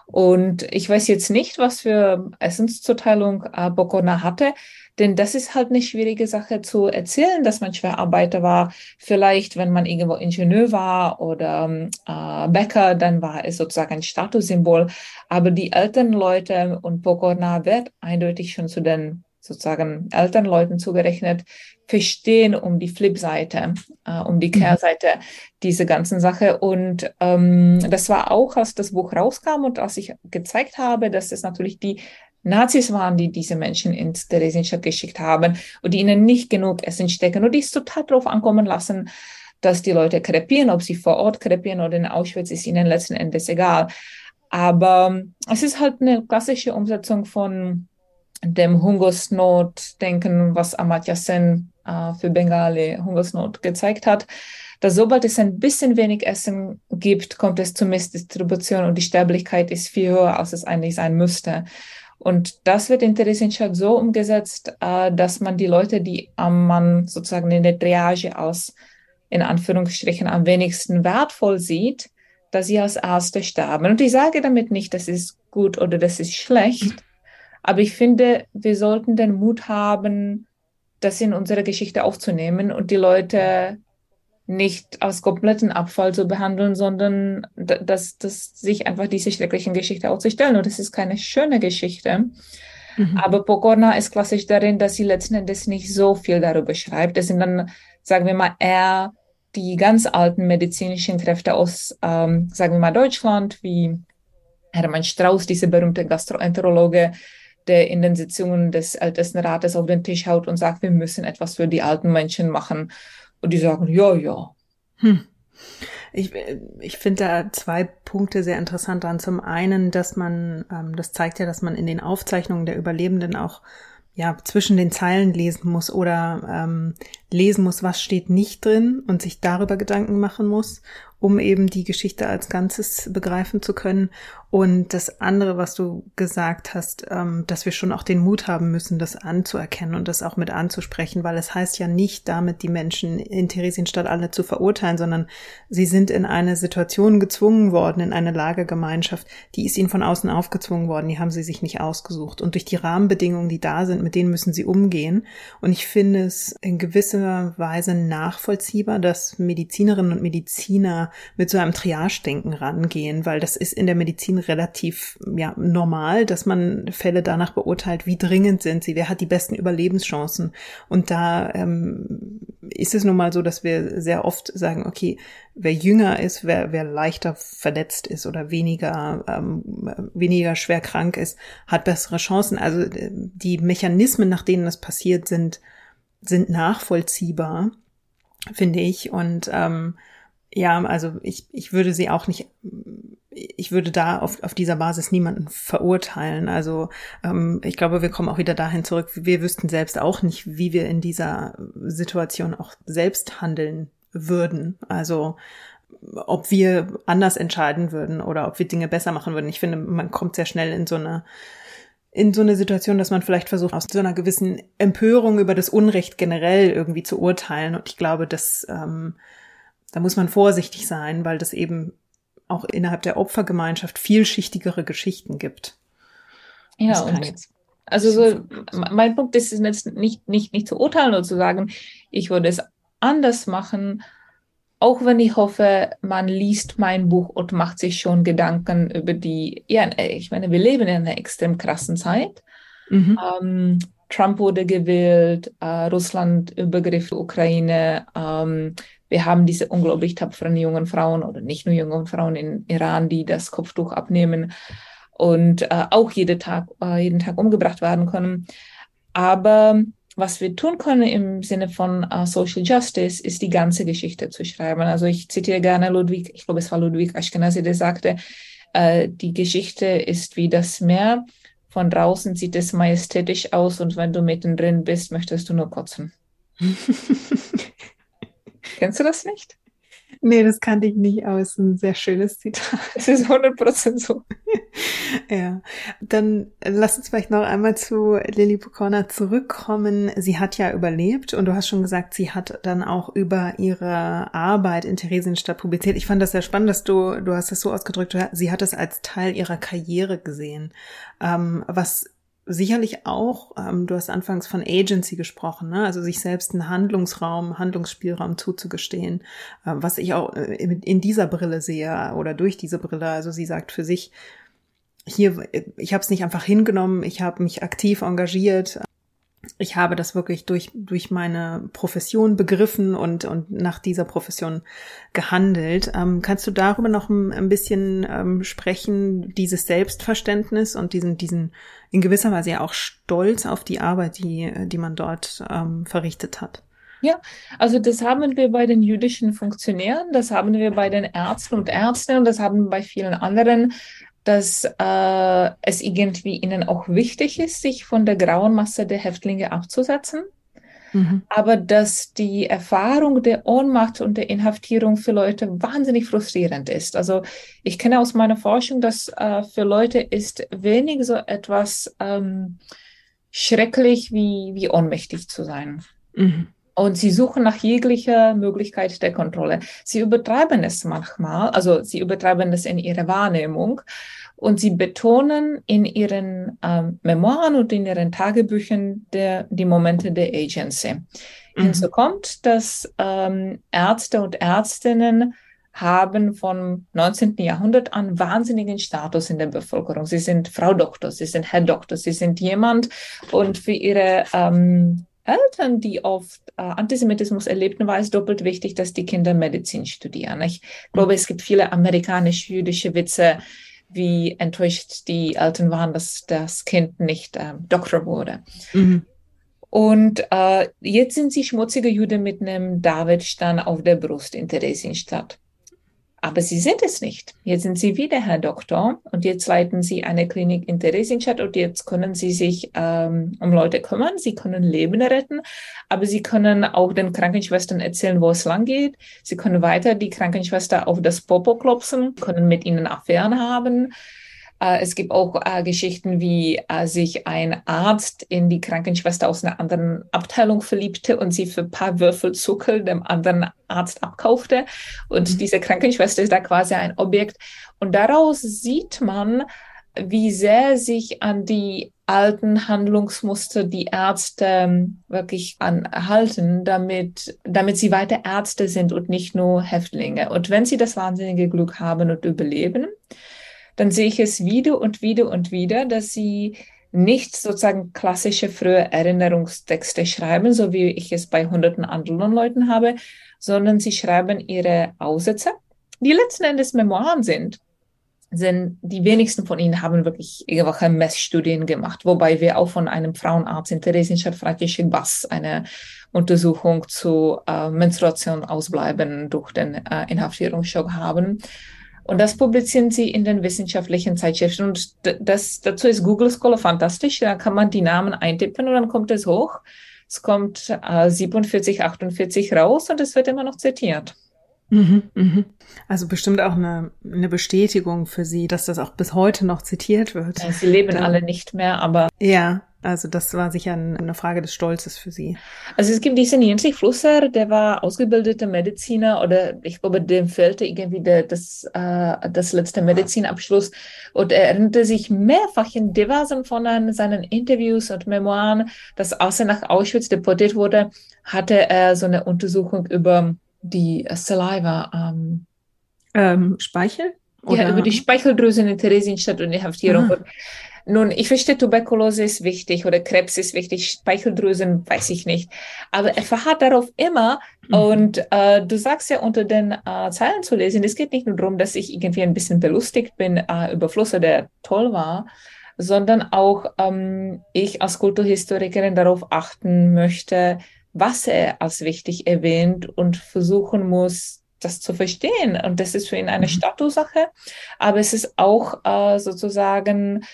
Und ich weiß jetzt nicht, was für Essenszuteilung äh, Bokorna hatte, denn das ist halt eine schwierige Sache zu erzählen, dass man Schwerarbeiter war. Vielleicht, wenn man irgendwo Ingenieur war oder äh, Bäcker, dann war es sozusagen ein Statussymbol. Aber die älteren Leute und Bokorna wird eindeutig schon zu den sozusagen Elternleuten zugerechnet, verstehen um die Flipseite, äh, um die mhm. Kehrseite mhm. diese ganzen Sache. Und ähm, das war auch, als das Buch rauskam und als ich gezeigt habe, dass es natürlich die Nazis waren, die diese Menschen ins Theresienstadt geschickt haben und die ihnen nicht genug Essen stecken und die es total darauf ankommen lassen, dass die Leute krepieren, ob sie vor Ort krepieren oder in Auschwitz, ist ihnen letzten Endes egal. Aber es ist halt eine klassische Umsetzung von dem Hungersnot denken, was Amartya Sen äh, für Bengali Hungersnot gezeigt hat, dass sobald es ein bisschen wenig Essen gibt, kommt es zur Missdistribution und die Sterblichkeit ist viel höher, als es eigentlich sein müsste. Und das wird in Theresienstadt so umgesetzt, äh, dass man die Leute, die am man sozusagen in der Triage aus in Anführungsstrichen am wenigsten wertvoll sieht, dass sie als Erste sterben. Und ich sage damit nicht, das ist gut oder das ist schlecht, aber ich finde, wir sollten den Mut haben, das in unsere Geschichte aufzunehmen und die Leute nicht als kompletten Abfall zu behandeln, sondern dass, dass sich einfach diese schrecklichen Geschichte auszustellen. Und es ist keine schöne Geschichte. Mhm. Aber Pokorna ist klassisch darin, dass sie letzten Endes nicht so viel darüber schreibt. Es sind dann, sagen wir mal, eher die ganz alten medizinischen Kräfte aus, ähm, sagen wir mal, Deutschland, wie Hermann Strauß, dieser berühmte Gastroenterologe, der in den Sitzungen des Ältestenrates auf den Tisch haut und sagt, wir müssen etwas für die alten Menschen machen. Und die sagen, ja, ja. Hm. Ich, ich finde da zwei Punkte sehr interessant dran. Zum einen, dass man, ähm, das zeigt ja, dass man in den Aufzeichnungen der Überlebenden auch ja zwischen den Zeilen lesen muss oder ähm, lesen muss, was steht nicht drin und sich darüber Gedanken machen muss um eben die Geschichte als Ganzes begreifen zu können. Und das andere, was du gesagt hast, ähm, dass wir schon auch den Mut haben müssen, das anzuerkennen und das auch mit anzusprechen, weil es heißt ja nicht damit, die Menschen in Theresienstadt alle zu verurteilen, sondern sie sind in eine Situation gezwungen worden, in eine Lagergemeinschaft, die ist ihnen von außen aufgezwungen worden, die haben sie sich nicht ausgesucht. Und durch die Rahmenbedingungen, die da sind, mit denen müssen sie umgehen. Und ich finde es in gewisser Weise nachvollziehbar, dass Medizinerinnen und Mediziner mit so einem Triage-Denken rangehen, weil das ist in der Medizin relativ ja, normal, dass man Fälle danach beurteilt, wie dringend sind sie, wer hat die besten Überlebenschancen. Und da ähm, ist es nun mal so, dass wir sehr oft sagen, okay, wer jünger ist, wer, wer leichter verletzt ist oder weniger, ähm, weniger schwer krank ist, hat bessere Chancen. Also äh, die Mechanismen, nach denen das passiert, sind, sind nachvollziehbar, finde ich. Und ähm, ja, also ich, ich würde sie auch nicht, ich würde da auf, auf dieser Basis niemanden verurteilen. Also ähm, ich glaube, wir kommen auch wieder dahin zurück, wir wüssten selbst auch nicht, wie wir in dieser Situation auch selbst handeln würden. Also ob wir anders entscheiden würden oder ob wir Dinge besser machen würden. Ich finde, man kommt sehr schnell in so eine in so eine Situation, dass man vielleicht versucht, aus so einer gewissen Empörung über das Unrecht generell irgendwie zu urteilen. Und ich glaube, dass ähm, da muss man vorsichtig sein, weil das eben auch innerhalb der Opfergemeinschaft vielschichtigere Geschichten gibt. Ja, und also so, mein Punkt ist es jetzt nicht, nicht, nicht zu urteilen oder zu sagen, ich würde es anders machen. auch wenn ich hoffe, man liest mein Buch und macht sich schon Gedanken über die, ja, ich meine, wir leben in einer extrem krassen Zeit. Mhm. Ähm, Trump wurde gewählt, äh, Russland Übergriff Ukraine. Ähm, wir haben diese unglaublich tapferen jungen Frauen oder nicht nur jungen Frauen in Iran, die das Kopftuch abnehmen und äh, auch jeden Tag, äh, jeden Tag umgebracht werden können. Aber was wir tun können im Sinne von uh, Social Justice, ist die ganze Geschichte zu schreiben. Also ich zitiere gerne Ludwig, ich glaube es war Ludwig Ashkenazi, der sagte, uh, die Geschichte ist wie das Meer. Von draußen sieht es majestätisch aus und wenn du mittendrin bist, möchtest du nur kotzen. Kennst du das nicht? Nee, das kannte ich nicht, aber es ist ein sehr schönes Zitat. Es ist 100% so. ja, dann lass uns vielleicht noch einmal zu Lily Pocona zurückkommen. Sie hat ja überlebt und du hast schon gesagt, sie hat dann auch über ihre Arbeit in Theresienstadt publiziert. Ich fand das sehr spannend, dass du, du hast das so ausgedrückt, sie hat es als Teil ihrer Karriere gesehen, ähm, was sicherlich auch, ähm, du hast anfangs von Agency gesprochen, ne? also sich selbst einen Handlungsraum, Handlungsspielraum zuzugestehen, äh, was ich auch äh, in dieser Brille sehe oder durch diese Brille. Also sie sagt für sich, hier, ich habe es nicht einfach hingenommen, ich habe mich aktiv engagiert, ich habe das wirklich durch, durch meine Profession begriffen und, und nach dieser Profession gehandelt. Ähm, kannst du darüber noch ein, ein bisschen ähm, sprechen, dieses Selbstverständnis und diesen, diesen in gewisser Weise ja auch Stolz auf die Arbeit, die, die man dort ähm, verrichtet hat? Ja, also das haben wir bei den jüdischen Funktionären, das haben wir bei den Ärzten und Ärzten und das haben wir bei vielen anderen dass äh, es irgendwie ihnen auch wichtig ist, sich von der grauen Masse der Häftlinge abzusetzen. Mhm. Aber dass die Erfahrung der Ohnmacht und der Inhaftierung für Leute wahnsinnig frustrierend ist. Also ich kenne aus meiner Forschung, dass äh, für Leute ist wenig so etwas ähm, schrecklich wie, wie ohnmächtig zu sein. Mhm. Und sie suchen nach jeglicher Möglichkeit der Kontrolle. Sie übertreiben es manchmal, also sie übertreiben es in ihrer Wahrnehmung und sie betonen in ihren ähm, Memoiren und in ihren Tagebüchern der, die Momente der Agency. Mhm. Hinzu kommt, dass ähm, Ärzte und Ärztinnen haben vom 19. Jahrhundert an wahnsinnigen Status in der Bevölkerung. Sie sind Frau Doktor, sie sind Herr Doktor, sie sind jemand und für ihre ähm, Eltern, die oft äh, Antisemitismus erlebten, war es doppelt wichtig, dass die Kinder Medizin studieren. Ich glaube, es gibt viele amerikanisch-jüdische Witze, wie enttäuscht die Eltern waren, dass das Kind nicht äh, Doktor wurde. Mhm. Und äh, jetzt sind sie schmutzige Juden mit einem Davidstern auf der Brust in Theresienstadt. Aber sie sind es nicht. Jetzt sind sie wieder Herr Doktor und jetzt leiten sie eine Klinik in Theresienstadt und jetzt können sie sich ähm, um Leute kümmern. Sie können Leben retten, aber sie können auch den Krankenschwestern erzählen, wo es lang geht. Sie können weiter die Krankenschwester auf das Popo klopfen, können mit ihnen Affären haben. Äh, es gibt auch äh, Geschichten, wie äh, sich ein Arzt in die Krankenschwester aus einer anderen Abteilung verliebte und sie für ein paar Würfel Zucker dem anderen Arzt abkaufte. Und mhm. diese Krankenschwester ist da quasi ein Objekt. Und daraus sieht man, wie sehr sich an die alten Handlungsmuster die Ärzte ähm, wirklich anhalten, damit, damit sie weiter Ärzte sind und nicht nur Häftlinge. Und wenn sie das wahnsinnige Glück haben und überleben, dann sehe ich es wieder und wieder und wieder, dass sie nicht sozusagen klassische frühe Erinnerungstexte schreiben, so wie ich es bei hunderten anderen Leuten habe, sondern sie schreiben ihre Aussätze, die letzten Endes Memoiren sind. Denn die wenigsten von ihnen haben wirklich irgendwelche Messstudien gemacht, wobei wir auch von einem Frauenarzt in Theresienstadt Freikirsche Bass eine Untersuchung zu äh, Menstruation ausbleiben durch den äh, Inhaftierungsschock haben. Und das publizieren sie in den wissenschaftlichen Zeitschriften. Und das, dazu ist Google Scholar fantastisch. Da kann man die Namen eintippen und dann kommt es hoch. Es kommt äh, 47, 48 raus und es wird immer noch zitiert. Mhm, mhm. Also bestimmt auch eine, eine Bestätigung für Sie, dass das auch bis heute noch zitiert wird. Sie leben ähm, alle nicht mehr, aber. Ja, also das war sicher eine Frage des Stolzes für Sie. Also es gibt diesen Jensich Flusser, der war ausgebildeter Mediziner oder ich glaube, dem fehlte irgendwie der, das, äh, das letzte Medizinabschluss und er erinnerte sich mehrfach in diversen von seinen Interviews und Memoiren, dass als er nach Auschwitz deportiert wurde, hatte er so eine Untersuchung über die Saliva. Ähm, ähm, Speichel? Oder? Ja, über die Speicheldrüse in Theresienstadt und die Haftierung. Ah. Nun, ich verstehe, Tuberkulose ist wichtig oder Krebs ist wichtig, Speicheldrüsen weiß ich nicht. Aber er verharrt darauf immer. Mhm. Und äh, du sagst ja unter den äh, Zeilen zu lesen, es geht nicht nur darum, dass ich irgendwie ein bisschen belustigt bin äh, über Flusser, der toll war, sondern auch ähm, ich als Kulturhistorikerin darauf achten möchte, was er als wichtig erwähnt und versuchen muss, das zu verstehen. Und das ist für ihn eine mhm. Statussache, aber es ist auch äh, sozusagen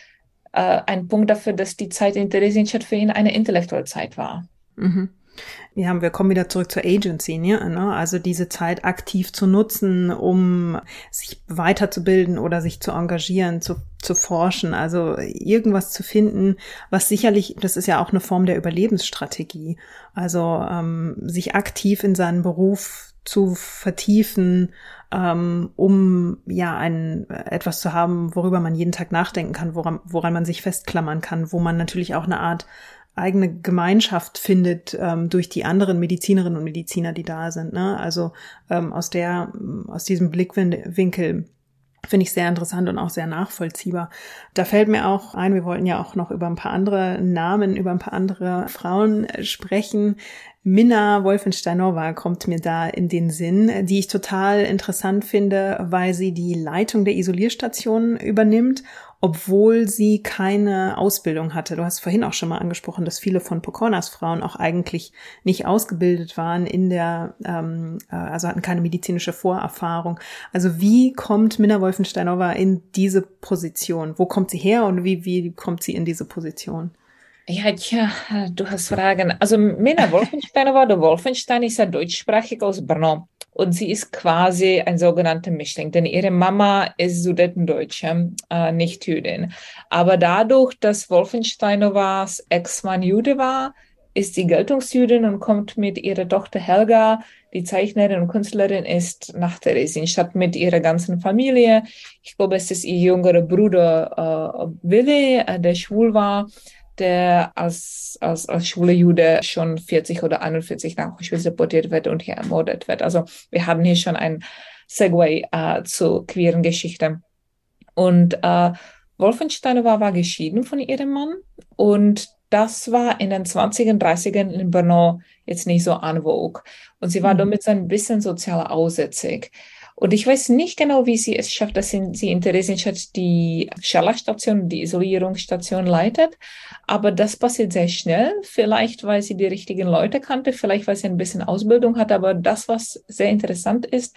äh, ein Punkt dafür, dass die Zeit in Theresienstadt für ihn eine intellektuelle Zeit war. Mhm. Ja, wir kommen wieder zurück zur Agency, ne? also diese Zeit aktiv zu nutzen, um sich weiterzubilden oder sich zu engagieren, zu, zu forschen, also irgendwas zu finden, was sicherlich, das ist ja auch eine Form der Überlebensstrategie, also ähm, sich aktiv in seinen Beruf zu vertiefen, ähm, um ja ein etwas zu haben, worüber man jeden Tag nachdenken kann, woran, woran man sich festklammern kann, wo man natürlich auch eine Art eigene Gemeinschaft findet ähm, durch die anderen Medizinerinnen und Mediziner, die da sind. Ne? Also ähm, aus der aus diesem Blickwinkel finde ich sehr interessant und auch sehr nachvollziehbar. Da fällt mir auch ein, wir wollten ja auch noch über ein paar andere Namen, über ein paar andere Frauen sprechen, Minna Wolfensteinova kommt mir da in den Sinn, die ich total interessant finde, weil sie die Leitung der Isolierstation übernimmt, obwohl sie keine Ausbildung hatte. Du hast vorhin auch schon mal angesprochen, dass viele von Pokornas Frauen auch eigentlich nicht ausgebildet waren in der, ähm, äh, also hatten keine medizinische Vorerfahrung. Also wie kommt Minna Wolfensteinova in diese Position? Wo kommt sie her und wie, wie kommt sie in diese Position? Ja, tja, du hast Fragen. Also Mena Wolfensteinova oder Wolfenstein ist ja deutschsprachig aus Brno und sie ist quasi ein sogenannter Mischling, denn ihre Mama ist Sudetendeutsche, äh, nicht Jüdin. Aber dadurch, dass Wolfensteinovas Ex-Mann Jude war, ist sie Geltungsjüdin und kommt mit ihrer Tochter Helga, die Zeichnerin und Künstlerin ist, nach Theresienstadt mit ihrer ganzen Familie. Ich glaube, es ist ihr jüngerer Bruder äh, Willi, äh, der schwul war der als, als, als schwule Jude schon 40 oder 41 nach Auschwitz deportiert wird und hier ermordet wird. Also wir haben hier schon ein Segway äh, zur queeren Geschichte. Und äh, Wolfensteiner war geschieden von ihrem Mann und das war in den 20er, 30ern in Brno jetzt nicht so vogue. Und sie war mhm. damit so ein bisschen sozial aussätzig. Und ich weiß nicht genau, wie sie es schafft, dass sie in Theresienstadt die Scharlachstation, die Isolierungsstation leitet. Aber das passiert sehr schnell. Vielleicht, weil sie die richtigen Leute kannte, vielleicht, weil sie ein bisschen Ausbildung hat. Aber das, was sehr interessant ist,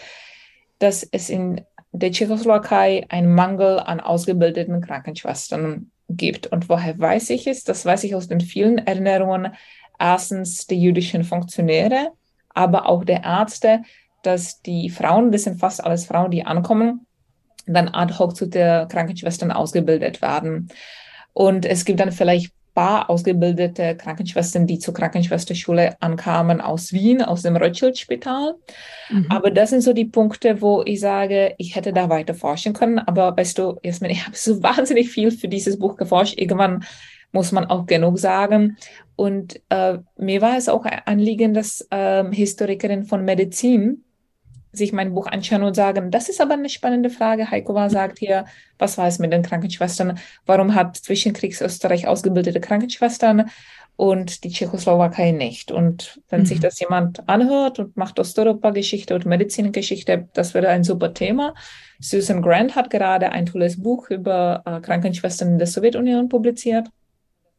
dass es in der Tschechoslowakei einen Mangel an ausgebildeten Krankenschwestern gibt. Und woher weiß ich es? Das weiß ich aus den vielen Erinnerungen. Erstens der jüdischen Funktionäre, aber auch der Ärzte, dass die Frauen, das sind fast alles Frauen, die ankommen, dann ad hoc zu der Krankenschwestern ausgebildet werden. Und es gibt dann vielleicht paar ausgebildete Krankenschwestern, die zur Krankenschwesterschule ankamen aus Wien, aus dem Rothschild-Spital. Mhm. Aber das sind so die Punkte, wo ich sage, ich hätte da weiter forschen können. Aber weißt du, Jasmin, ich habe so wahnsinnig viel für dieses Buch geforscht. Irgendwann muss man auch genug sagen. Und äh, mir war es auch ein Anliegen, dass äh, Historikerin von Medizin sich mein Buch anschauen und sagen, das ist aber eine spannende Frage. Heikova sagt hier, was war es mit den Krankenschwestern? Warum hat Zwischenkriegsösterreich ausgebildete Krankenschwestern und die Tschechoslowakei nicht? Und wenn mhm. sich das jemand anhört und macht Osteuropa-Geschichte und Medizingeschichte, das wäre ein super Thema. Susan Grant hat gerade ein tolles Buch über äh, Krankenschwestern in der Sowjetunion publiziert.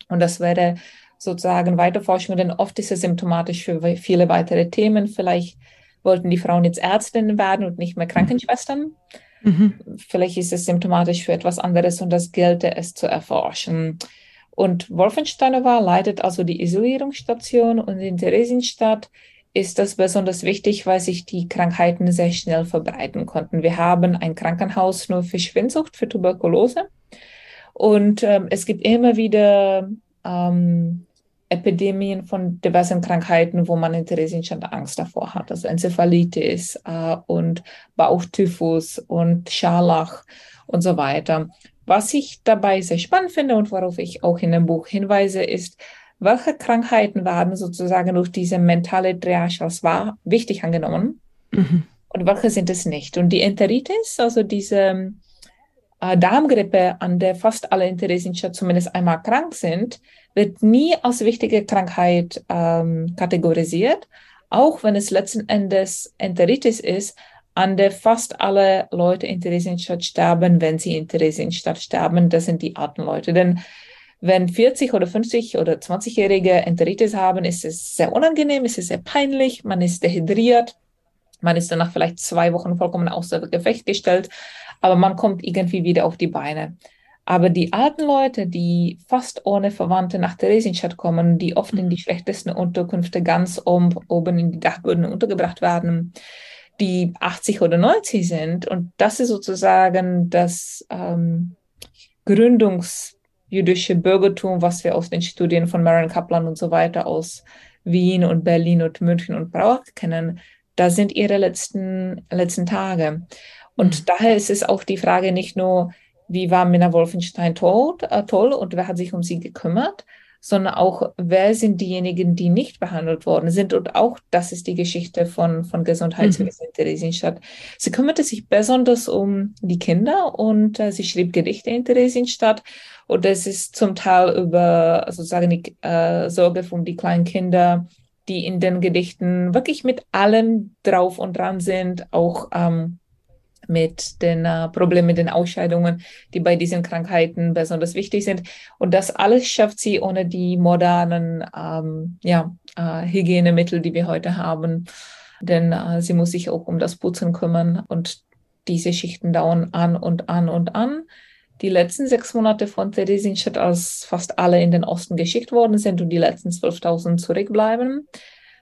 Und das wäre sozusagen Weiterforschung, denn oft ist es symptomatisch für viele weitere Themen. Vielleicht wollten die Frauen jetzt Ärztinnen werden und nicht mehr mhm. Krankenschwestern. Mhm. Vielleicht ist es symptomatisch für etwas anderes und das gelte es zu erforschen. Und Wolfensteiner leitet also die Isolierungsstation und in Theresienstadt ist das besonders wichtig, weil sich die Krankheiten sehr schnell verbreiten konnten. Wir haben ein Krankenhaus nur für Schwindsucht, für Tuberkulose. Und ähm, es gibt immer wieder ähm, Epidemien von diversen Krankheiten, wo man in Theresienstadt Angst davor hat. Also Enzephalitis äh, und Bauchtyphus und Scharlach und so weiter. Was ich dabei sehr spannend finde und worauf ich auch in dem Buch hinweise, ist, welche Krankheiten werden sozusagen durch diese mentale Triage als wahr wichtig angenommen mhm. und welche sind es nicht. Und die Enteritis, also diese äh, Darmgrippe, an der fast alle in Theresienstadt zumindest einmal krank sind, wird nie als wichtige Krankheit ähm, kategorisiert, auch wenn es letzten Endes Enteritis ist, an der fast alle Leute in Theresienstadt sterben, wenn sie in Theresienstadt sterben. Das sind die alten Leute. Denn wenn 40 oder 50 oder 20-Jährige Enteritis haben, ist es sehr unangenehm, ist es sehr peinlich, man ist dehydriert, man ist danach vielleicht zwei Wochen vollkommen außer Gefecht gestellt, aber man kommt irgendwie wieder auf die Beine. Aber die alten Leute, die fast ohne Verwandte nach Theresienstadt kommen, die oft in die mhm. schlechtesten Unterkünfte ganz oben, in die Dachböden untergebracht werden, die 80 oder 90 sind. Und das ist sozusagen das ähm, gründungsjüdische Bürgertum, was wir aus den Studien von Marion Kaplan und so weiter aus Wien und Berlin und München und Prag kennen. Da sind ihre letzten, letzten Tage. Und mhm. daher ist es auch die Frage nicht nur, wie war Minna Wolfenstein tot, äh, toll und wer hat sich um sie gekümmert, sondern auch, wer sind diejenigen, die nicht behandelt worden sind. Und auch das ist die Geschichte von, von Gesundheitswesen mhm. in Theresienstadt. Sie kümmerte sich besonders um die Kinder und äh, sie schrieb Gedichte in Theresienstadt. Und es ist zum Teil über sozusagen die äh, Sorge um die kleinen Kinder, die in den Gedichten wirklich mit allem drauf und dran sind, auch ähm, mit den äh, Problemen mit den Ausscheidungen, die bei diesen Krankheiten besonders wichtig sind. Und das alles schafft sie ohne die modernen ähm, ja, äh, Hygienemittel, die wir heute haben. Denn äh, sie muss sich auch um das Putzen kümmern und diese Schichten dauern an und an und an. Die letzten sechs Monate von Theresienstadt, als fast alle in den Osten geschickt worden sind und die letzten 12.000 zurückbleiben,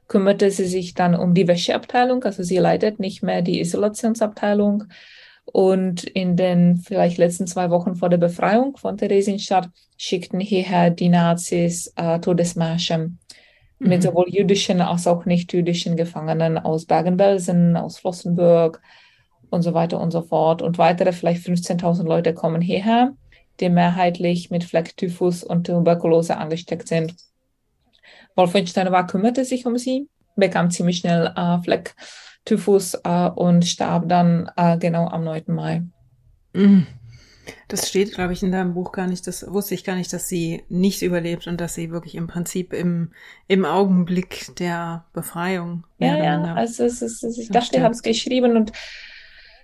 kümmerte sie sich dann um die Wäscheabteilung, also sie leitet nicht mehr die Isolationsabteilung. Und in den vielleicht letzten zwei Wochen vor der Befreiung von Theresienstadt schickten hierher die Nazis äh, Todesmärsche mhm. mit sowohl jüdischen als auch nicht-jüdischen Gefangenen aus Bergen-Belsen, aus Flossenburg und so weiter und so fort. Und weitere vielleicht 15.000 Leute kommen hierher, die mehrheitlich mit Flecktyphus und Tuberkulose angesteckt sind. Wolfenstein war, kümmerte sich um sie, bekam ziemlich schnell äh, Flecktyphus äh, und starb dann äh, genau am 9. Mai. Mhm. Das steht, glaube ich, in deinem Buch gar nicht. Das wusste ich gar nicht, dass sie nicht überlebt und dass sie wirklich im Prinzip im, im Augenblick der Befreiung. Ja, ja, also es ist, ich dachte, ich habe es geschrieben und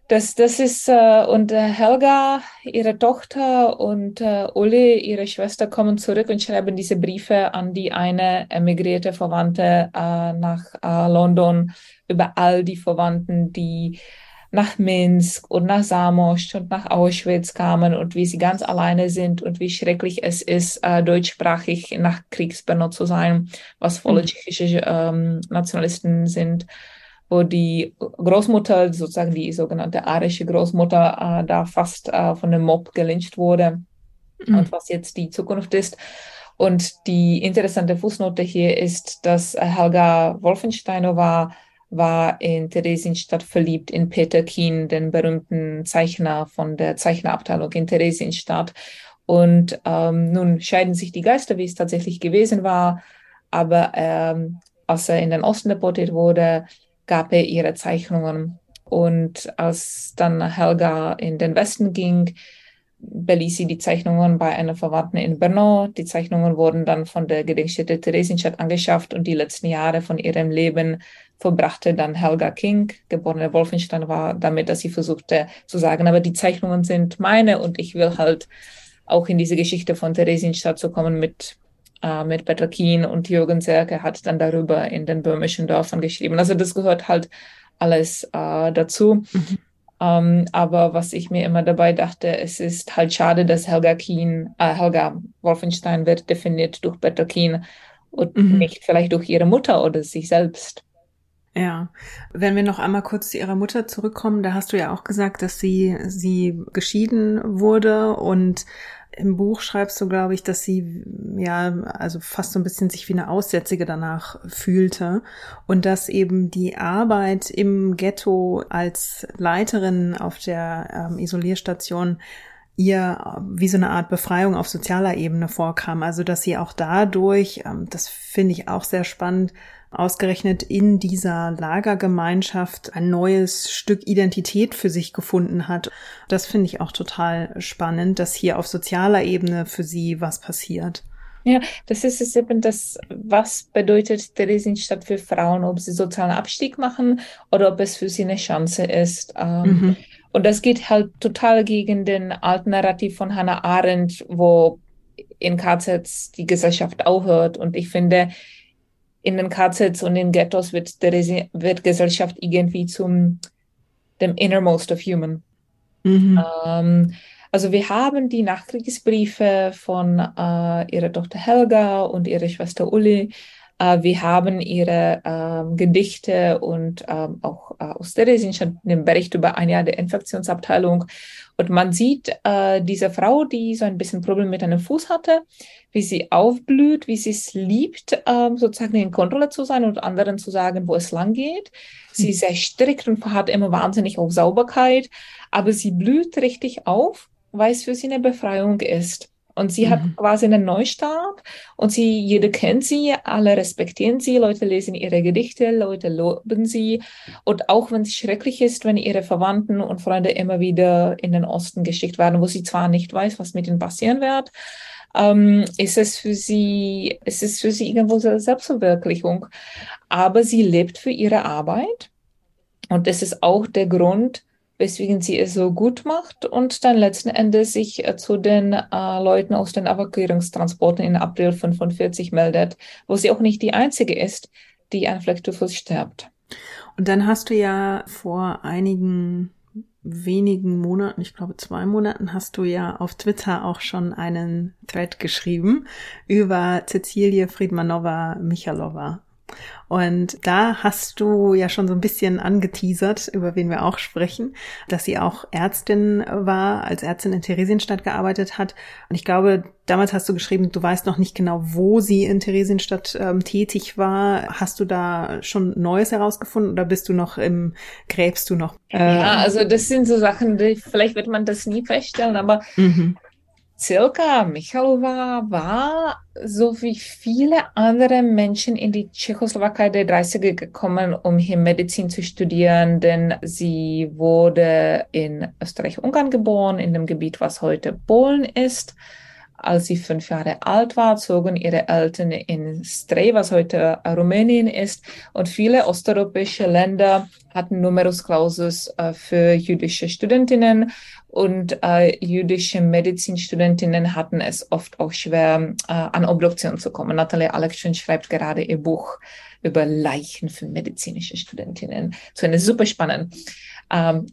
das, das ist, äh, und äh, Helga, ihre Tochter und äh, Uli, ihre Schwester, kommen zurück und schreiben diese Briefe an die eine emigrierte Verwandte äh, nach äh, London über all die Verwandten, die nach Minsk und nach Samosch und nach Auschwitz kamen und wie sie ganz alleine sind und wie schrecklich es ist, äh, deutschsprachig nach Kriegsbanner zu sein, was volle mhm. tschechische ähm, Nationalisten sind wo die Großmutter, sozusagen die sogenannte arische Großmutter, äh, da fast äh, von einem Mob gelyncht wurde mhm. und was jetzt die Zukunft ist. Und die interessante Fußnote hier ist, dass Helga Wolfensteiner war, war in Theresienstadt verliebt in Peter Kien, den berühmten Zeichner von der Zeichnerabteilung in Theresienstadt. Und ähm, nun scheiden sich die Geister, wie es tatsächlich gewesen war. Aber ähm, als er in den Osten deportiert wurde, gab er ihre Zeichnungen. Und als dann Helga in den Westen ging, beließ sie die Zeichnungen bei einer Verwandten in Brno. Die Zeichnungen wurden dann von der Gedenkstätte Theresienstadt angeschafft und die letzten Jahre von ihrem Leben verbrachte dann Helga King, geborene Wolfenstein, war damit, dass sie versuchte zu sagen, aber die Zeichnungen sind meine und ich will halt auch in diese Geschichte von Theresienstadt zu kommen mit äh, mit Peter Kien und Jürgen Serke hat dann darüber in den böhmischen Dörfern geschrieben. Also das gehört halt alles äh, dazu. Mhm. Ähm, aber was ich mir immer dabei dachte, es ist halt schade, dass Helga Kien, äh, Helga Wolfenstein wird definiert durch Peter Kien und mhm. nicht vielleicht durch ihre Mutter oder sich selbst. Ja, wenn wir noch einmal kurz zu ihrer Mutter zurückkommen, da hast du ja auch gesagt, dass sie sie geschieden wurde und im Buch schreibst du, glaube ich, dass sie ja also fast so ein bisschen sich wie eine Aussätzige danach fühlte und dass eben die Arbeit im Ghetto als Leiterin auf der ähm, Isolierstation ihr wie so eine Art Befreiung auf sozialer Ebene vorkam. Also dass sie auch dadurch, ähm, das finde ich auch sehr spannend, ausgerechnet in dieser Lagergemeinschaft ein neues Stück Identität für sich gefunden hat. Das finde ich auch total spannend, dass hier auf sozialer Ebene für sie was passiert. Ja, das ist es eben das, was bedeutet Theresienstadt für Frauen, ob sie sozialen Abstieg machen oder ob es für sie eine Chance ist. Ähm, mhm. Und das geht halt total gegen den alten Narrativ von Hannah Arendt, wo in KZs die Gesellschaft aufhört. Und ich finde, in den KZs und in Ghettos wird, Theresi wird Gesellschaft irgendwie zum dem innermost of human. Mhm. Ähm, also wir haben die Nachkriegsbriefe von äh, ihrer Tochter Helga und ihrer Schwester Uli. Äh, wir haben ihre äh, Gedichte und ähm, auch äh, aus Theresienstadt einen Bericht über ein Jahr der Infektionsabteilung. Und man sieht äh, diese Frau, die so ein bisschen Probleme mit einem Fuß hatte, wie sie aufblüht, wie sie es liebt, äh, sozusagen in Kontrolle zu sein und anderen zu sagen, wo es lang geht. Sie ist sehr strikt und hat immer wahnsinnig auf Sauberkeit, aber sie blüht richtig auf weil es für sie eine Befreiung ist. Und sie mhm. hat quasi einen Neustart und sie, jeder kennt sie, alle respektieren sie, Leute lesen ihre Gedichte, Leute loben sie. Und auch wenn es schrecklich ist, wenn ihre Verwandten und Freunde immer wieder in den Osten geschickt werden, wo sie zwar nicht weiß, was mit ihnen passieren wird, ähm, ist es für sie, ist es für sie irgendwo Selbstverwirklichung. Aber sie lebt für ihre Arbeit. Und das ist auch der Grund, weswegen sie es so gut macht und dann letzten Endes sich äh, zu den äh, Leuten aus den Evakuierungstransporten in April 45 meldet, wo sie auch nicht die einzige ist, die an Flecktyphus stirbt. Und dann hast du ja vor einigen wenigen Monaten, ich glaube zwei Monaten, hast du ja auf Twitter auch schon einen Thread geschrieben über Cecilie Friedmanova Michalova. Und da hast du ja schon so ein bisschen angeteasert, über wen wir auch sprechen, dass sie auch Ärztin war, als Ärztin in Theresienstadt gearbeitet hat. Und ich glaube, damals hast du geschrieben, du weißt noch nicht genau, wo sie in Theresienstadt ähm, tätig war. Hast du da schon Neues herausgefunden oder bist du noch im, gräbst du noch? Äh, ja, also das sind so Sachen, die, vielleicht wird man das nie feststellen, aber mhm. Silka Michalova war, so wie viele andere Menschen in die Tschechoslowakei der 30er gekommen, um hier Medizin zu studieren, denn sie wurde in Österreich-Ungarn geboren, in dem Gebiet, was heute Polen ist. Als sie fünf Jahre alt war, zogen ihre Eltern in Strej, was heute Rumänien ist. Und viele osteuropäische Länder hatten Numerus Clausus äh, für jüdische Studentinnen. Und äh, jüdische Medizinstudentinnen hatten es oft auch schwer, äh, an Obduktion zu kommen. Natalie Alekschin schreibt gerade ihr Buch über Leichen für medizinische Studentinnen. So eine super spannend. Ähm,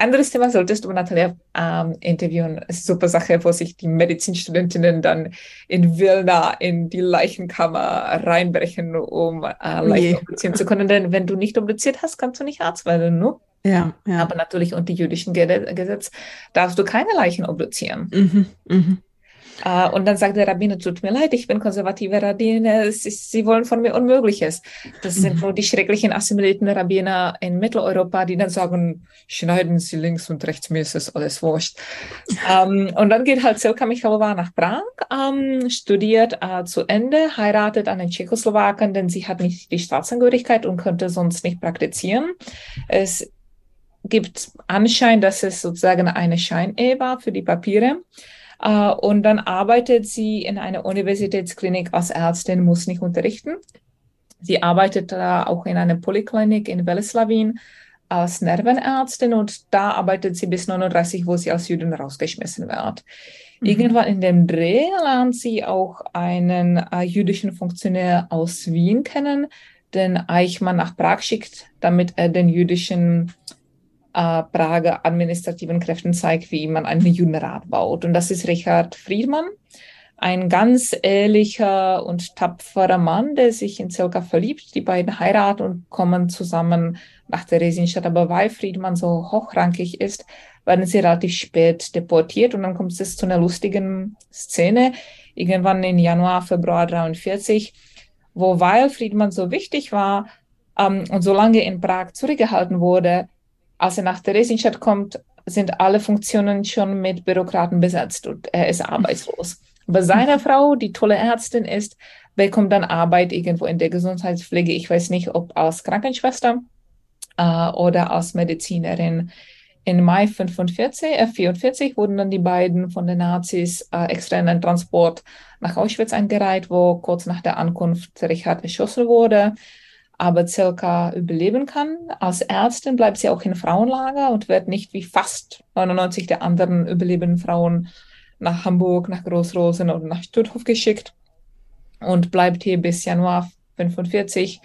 anderes Thema solltest du Natalia ähm, interviewen. Super Sache, wo sich die Medizinstudentinnen dann in Vilna in die Leichenkammer reinbrechen, um äh, oh Leichen obduzieren zu können. Denn wenn du nicht obduziert hast, kannst du nicht Arzt werden, ne? Ja, ja. Aber natürlich unter jüdischen Gesetz darfst du keine Leichen obduzieren. Mhm, mhm. Uh, und dann sagt der Rabbiner, tut mir leid, ich bin konservative Rabbiner, sie wollen von mir Unmögliches. Das mhm. sind nur die schrecklichen assimilierten Rabbiner in Mitteleuropa, die dann sagen, schneiden Sie links und rechts, mir ist es alles wurscht. um, ähm, und dann geht halt Silka Michalova nach Prag, um, ähm, studiert uh, zu Ende, heiratet einen Tschechoslowaken, denn sie hat nicht die Staatsangehörigkeit und könnte sonst nicht praktizieren. Es gibt Anschein, dass es sozusagen eine Scheinehe war für die Papiere. Uh, und dann arbeitet sie in einer Universitätsklinik als Ärztin, muss nicht unterrichten. Sie arbeitet da auch in einer Poliklinik in Weleslavin als Nervenärztin und da arbeitet sie bis 39, wo sie als Jüdin rausgeschmissen wird. Mhm. Irgendwann in dem Dreh lernt sie auch einen äh, jüdischen Funktionär aus Wien kennen, den Eichmann nach Prag schickt, damit er den jüdischen äh, Prager administrativen Kräften zeigt, wie man einen Judenrat baut. Und das ist Richard Friedmann, ein ganz ehrlicher und tapferer Mann, der sich in Zelka verliebt. Die beiden heiraten und kommen zusammen nach der Theresienstadt. Aber weil Friedmann so hochrangig ist, werden sie relativ spät deportiert und dann kommt es zu einer lustigen Szene, irgendwann im Januar, Februar 43, wo weil Friedmann so wichtig war ähm, und so lange in Prag zurückgehalten wurde, als er nach Theresienstadt kommt, sind alle Funktionen schon mit Bürokraten besetzt und er ist arbeitslos. Aber seine Frau, die tolle Ärztin ist, bekommt dann Arbeit irgendwo in der Gesundheitspflege. Ich weiß nicht, ob als Krankenschwester äh, oder als Medizinerin. In Mai 45, äh, 44 wurden dann die beiden von den Nazis äh, extra in einen Transport nach Auschwitz eingereiht, wo kurz nach der Ankunft Richard erschossen wurde, aber circa überleben kann. Als Ärztin bleibt sie auch in Frauenlager und wird nicht wie fast 99 der anderen überlebenden Frauen nach Hamburg, nach Großrosen oder nach Stutthof geschickt und bleibt hier bis Januar 45,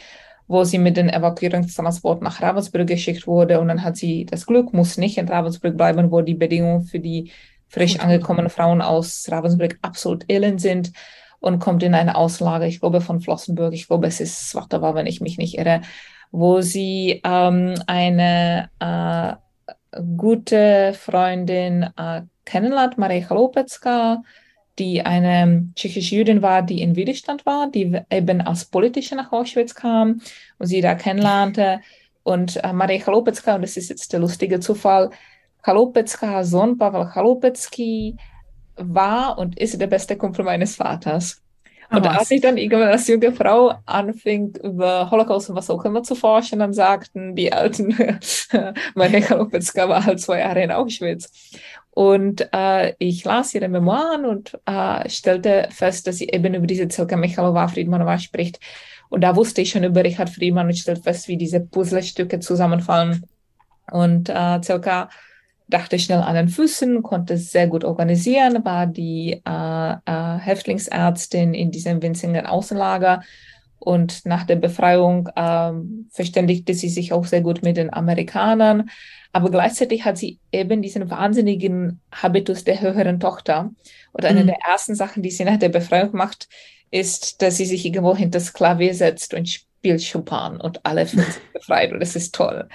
wo sie mit dem Evakuierungstransport nach Ravensbrück geschickt wurde. Und dann hat sie das Glück, muss nicht in Ravensbrück bleiben, wo die Bedingungen für die frisch angekommenen Frauen aus Ravensbrück absolut elend sind und kommt in eine Auslage, ich glaube von Flossenburg, ich glaube es ist Swatova, wenn ich mich nicht irre, wo sie ähm, eine äh, gute Freundin äh, kennenlernt, Maria Chalopecka, die eine tschechische Jüdin war, die in Widerstand war, die eben als Politische nach Auschwitz kam und sie da kennenlernte. Und äh, Maria Chalopecka, und das ist jetzt der lustige Zufall, Chalopeckas Sohn Pavel Chalopecki war und ist der beste Kumpel meines Vaters. Und als ich dann irgendwann als junge Frau anfing, über Holocaust und was auch immer zu forschen, dann sagten die Alten, Maria Chalopecka war halt zwei Jahre in Auschwitz. Und äh, ich las ihre Memoiren und äh, stellte fest, dass sie eben über diese Zilka Michalova Friedmanova spricht. Und da wusste ich schon über Richard Friedmann und stellte fest, wie diese Puzzlestücke zusammenfallen. Und äh, Zilka dachte schnell an den Füßen, konnte es sehr gut organisieren, war die äh, äh, Häftlingsärztin in diesem winzigen Außenlager. Und nach der Befreiung äh, verständigte sie sich auch sehr gut mit den Amerikanern. Aber gleichzeitig hat sie eben diesen wahnsinnigen Habitus der höheren Tochter. Und eine mhm. der ersten Sachen, die sie nach der Befreiung macht, ist, dass sie sich irgendwo hinter das Klavier setzt und spielt Chopin und alle fühlen sich befreit und das ist toll.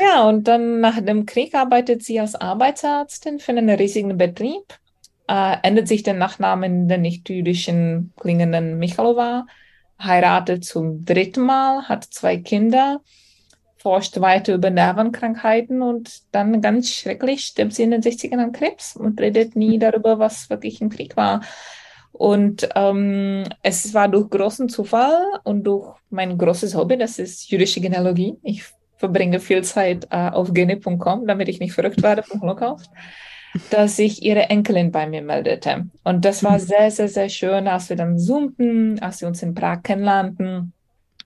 Ja, und dann nach dem Krieg arbeitet sie als Arbeitsärztin für einen riesigen Betrieb, äh, ändert sich der Nachname in den nicht-jüdischen klingenden Michalova, heiratet zum dritten Mal, hat zwei Kinder forscht weiter über Nervenkrankheiten und dann ganz schrecklich stirbt sie in den 60ern an Krebs und redet nie darüber, was wirklich im Krieg war. Und ähm, es war durch großen Zufall und durch mein großes Hobby, das ist jüdische Genealogie. Ich verbringe viel Zeit äh, auf gene.com, damit ich nicht verrückt werde vom Holocaust, dass sich ihre Enkelin bei mir meldete. Und das war mhm. sehr, sehr, sehr schön, als wir dann zoomten, als wir uns in Prag kennenlernten.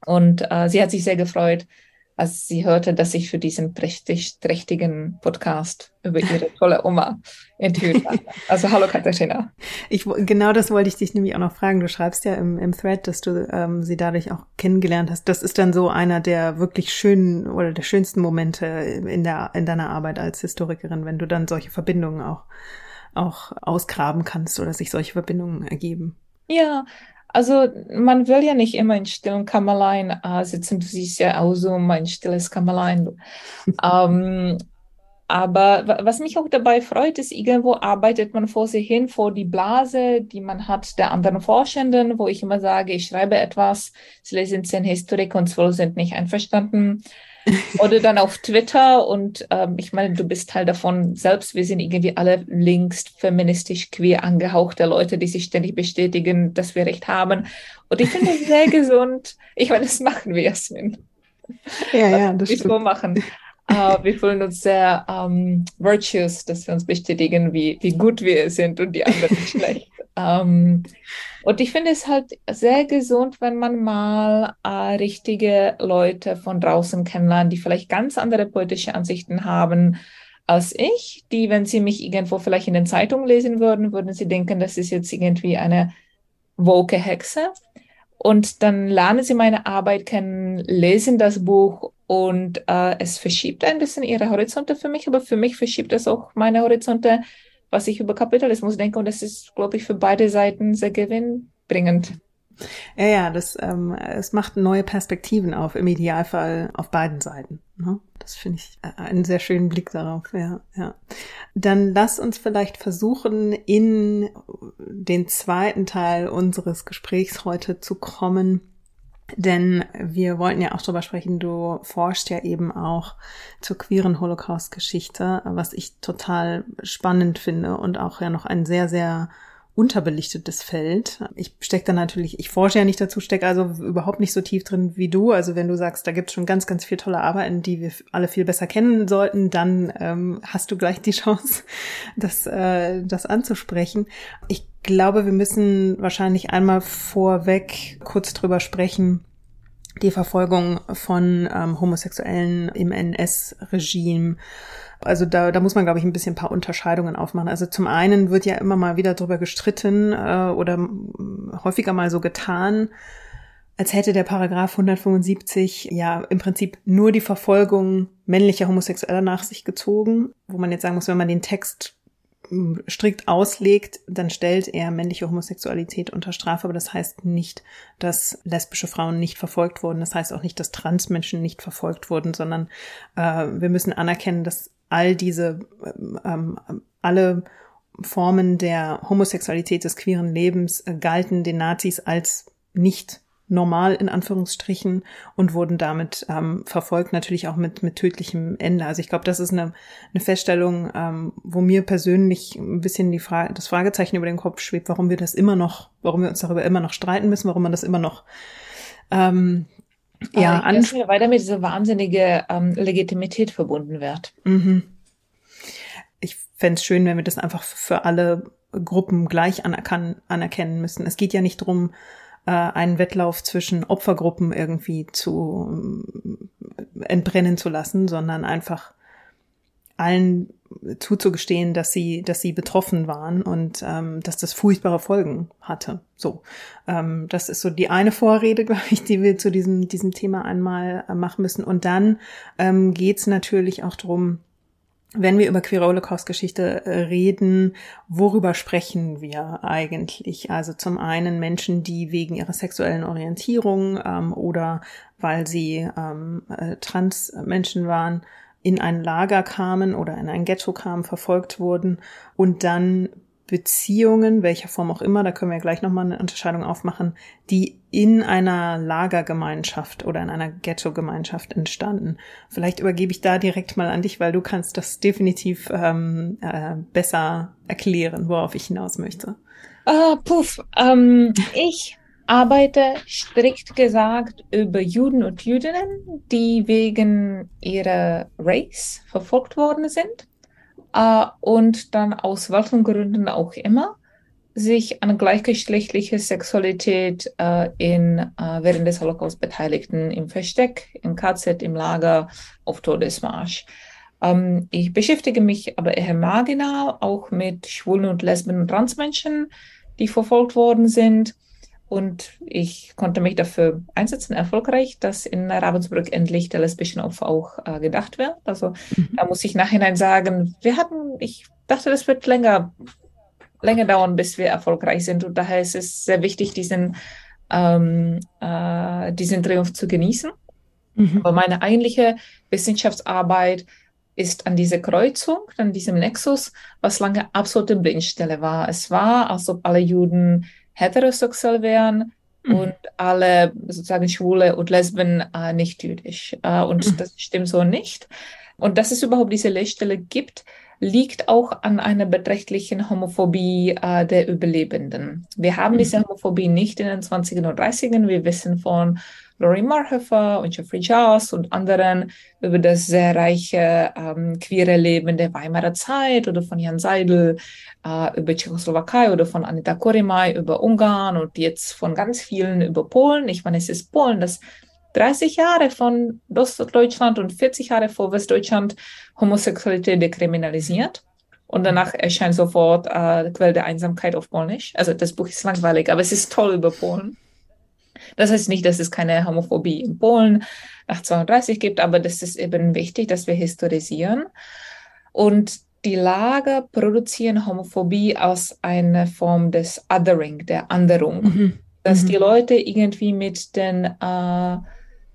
Und äh, sie hat sich sehr gefreut, als sie hörte, dass ich für diesen prächtig, trächtigen Podcast über ihre tolle Oma interviewt habe. Also hallo Katharina. Ich, genau das wollte ich dich nämlich auch noch fragen. Du schreibst ja im, im Thread, dass du ähm, sie dadurch auch kennengelernt hast. Das ist dann so einer der wirklich schönen oder der schönsten Momente in, der, in deiner Arbeit als Historikerin, wenn du dann solche Verbindungen auch, auch ausgraben kannst oder sich solche Verbindungen ergeben. Ja, also man will ja nicht immer in stillen Kämmerlein äh, sitzen. Du siehst ja auch so mein stilles Kämmerlein. ähm, aber was mich auch dabei freut, ist, irgendwo arbeitet man vor sich hin, vor die Blase, die man hat der anderen Forschenden, wo ich immer sage, ich schreibe etwas, sie lesen zehn Historiker und zwölf sind nicht einverstanden. Oder dann auf Twitter und ähm, ich meine, du bist Teil davon selbst. Wir sind irgendwie alle links feministisch queer angehauchte Leute, die sich ständig bestätigen, dass wir recht haben. Und ich finde es sehr gesund. Ich meine, das machen wir, Jasmin. Ja, ja, das wir so machen. Uh, wir fühlen uns sehr um, virtuous, dass wir uns bestätigen, wie, wie gut wir sind und die anderen schlecht. Um, und ich finde es halt sehr gesund, wenn man mal äh, richtige Leute von draußen kennenlernt, die vielleicht ganz andere politische Ansichten haben als ich, die, wenn sie mich irgendwo vielleicht in den Zeitungen lesen würden, würden sie denken, das ist jetzt irgendwie eine woke Hexe. Und dann lernen sie meine Arbeit kennen, lesen das Buch und äh, es verschiebt ein bisschen ihre Horizonte für mich, aber für mich verschiebt es auch meine Horizonte was ich über Kapitalismus denke. Und das ist, glaube ich, für beide Seiten sehr gewinnbringend. Ja, ja, das ähm, es macht neue Perspektiven auf, im Idealfall auf beiden Seiten. Ne? Das finde ich äh, einen sehr schönen Blick darauf, ja, ja. Dann lass uns vielleicht versuchen, in den zweiten Teil unseres Gesprächs heute zu kommen denn wir wollten ja auch drüber sprechen, du forschst ja eben auch zur queeren Holocaust-Geschichte, was ich total spannend finde und auch ja noch ein sehr, sehr unterbelichtetes Feld. Ich stecke da natürlich, ich forsche ja nicht dazu, stecke also überhaupt nicht so tief drin wie du. Also wenn du sagst, da gibt es schon ganz, ganz viel tolle Arbeiten, die wir alle viel besser kennen sollten, dann ähm, hast du gleich die Chance, das, äh, das anzusprechen. Ich glaube, wir müssen wahrscheinlich einmal vorweg kurz drüber sprechen, die Verfolgung von ähm, Homosexuellen im NS-Regime also da, da muss man, glaube ich, ein bisschen ein paar Unterscheidungen aufmachen. Also zum einen wird ja immer mal wieder darüber gestritten äh, oder häufiger mal so getan, als hätte der Paragraph 175 ja im Prinzip nur die Verfolgung männlicher Homosexueller nach sich gezogen, wo man jetzt sagen muss, wenn man den Text strikt auslegt, dann stellt er männliche Homosexualität unter Strafe, aber das heißt nicht, dass lesbische Frauen nicht verfolgt wurden. Das heißt auch nicht, dass Transmenschen nicht verfolgt wurden, sondern äh, wir müssen anerkennen, dass all diese, ähm, alle Formen der Homosexualität des queeren Lebens äh, galten den Nazis als nicht normal in Anführungsstrichen und wurden damit ähm, verfolgt, natürlich auch mit, mit tödlichem Ende. Also ich glaube, das ist eine, eine Feststellung, ähm, wo mir persönlich ein bisschen die Frage, das Fragezeichen über den Kopf schwebt, warum wir das immer noch, warum wir uns darüber immer noch streiten müssen, warum man das immer noch ähm, ja, an weil damit diese wahnsinnige ähm, Legitimität verbunden wird. Mhm. Ich fände es schön, wenn wir das einfach für alle Gruppen gleich anerkennen müssen. Es geht ja nicht darum, äh, einen Wettlauf zwischen Opfergruppen irgendwie zu äh, entbrennen zu lassen, sondern einfach allen zuzugestehen, dass sie, dass sie betroffen waren und ähm, dass das furchtbare Folgen hatte. So, ähm, das ist so die eine Vorrede, glaube ich, die wir zu diesem diesem Thema einmal äh, machen müssen. Und dann ähm, geht natürlich auch drum, wenn wir über queere Holocaust-Geschichte äh, reden, worüber sprechen wir eigentlich? Also zum einen Menschen, die wegen ihrer sexuellen Orientierung ähm, oder weil sie ähm, äh, Trans-Menschen waren, in ein Lager kamen oder in ein Ghetto kamen, verfolgt wurden und dann Beziehungen, welcher Form auch immer, da können wir gleich nochmal eine Unterscheidung aufmachen, die in einer Lagergemeinschaft oder in einer Ghetto-Gemeinschaft entstanden. Vielleicht übergebe ich da direkt mal an dich, weil du kannst das definitiv ähm, äh, besser erklären, worauf ich hinaus möchte. Uh, puff, ähm, ich arbeite strikt gesagt über Juden und Jüdinnen, die wegen ihrer Race verfolgt worden sind äh, und dann aus welchen Gründen auch immer sich an gleichgeschlechtliche Sexualität äh, in, äh, während des Holocaust beteiligten, im Versteck, im KZ, im Lager, auf Todesmarsch. Ähm, ich beschäftige mich aber eher marginal auch mit Schwulen und Lesben und Transmenschen, die verfolgt worden sind. Und ich konnte mich dafür einsetzen, erfolgreich, dass in Ravensbrück endlich der lesbischen Opfer auch äh, gedacht wird. Also mhm. da muss ich nachhinein sagen, wir hatten, ich dachte, das wird länger, länger dauern, bis wir erfolgreich sind. Und daher ist es sehr wichtig, diesen, ähm, äh, diesen Triumph zu genießen. Mhm. Aber meine eigentliche Wissenschaftsarbeit ist an dieser Kreuzung, an diesem Nexus, was lange absolute Blindstelle war. Es war, als ob alle Juden heterosexuell wären mhm. und alle sozusagen Schwule und Lesben äh, nicht jüdisch. Äh, und mhm. das stimmt so nicht. Und dass es überhaupt diese Lehrstelle gibt, liegt auch an einer beträchtlichen Homophobie äh, der Überlebenden. Wir haben mhm. diese Homophobie nicht in den 20er und 30ern. Wir wissen von Laurie Marhofer und Jeffrey Joss und anderen über das sehr reiche ähm, queere Leben der Weimarer Zeit oder von Jan Seidel äh, über Tschechoslowakei oder von Anita Korimai über Ungarn und jetzt von ganz vielen über Polen. Ich meine, es ist Polen, das 30 Jahre von Ostdeutschland und 40 Jahre vor Westdeutschland Homosexualität dekriminalisiert. Und danach erscheint sofort äh, Quelle der Einsamkeit auf Polnisch. Also das Buch ist langweilig, aber es ist toll über Polen. Das heißt nicht, dass es keine Homophobie in Polen nach 32 gibt, aber das ist eben wichtig, dass wir historisieren. Und die Lager produzieren Homophobie als eine Form des Othering, der Anderung. Mhm. Dass mhm. die Leute irgendwie mit den äh,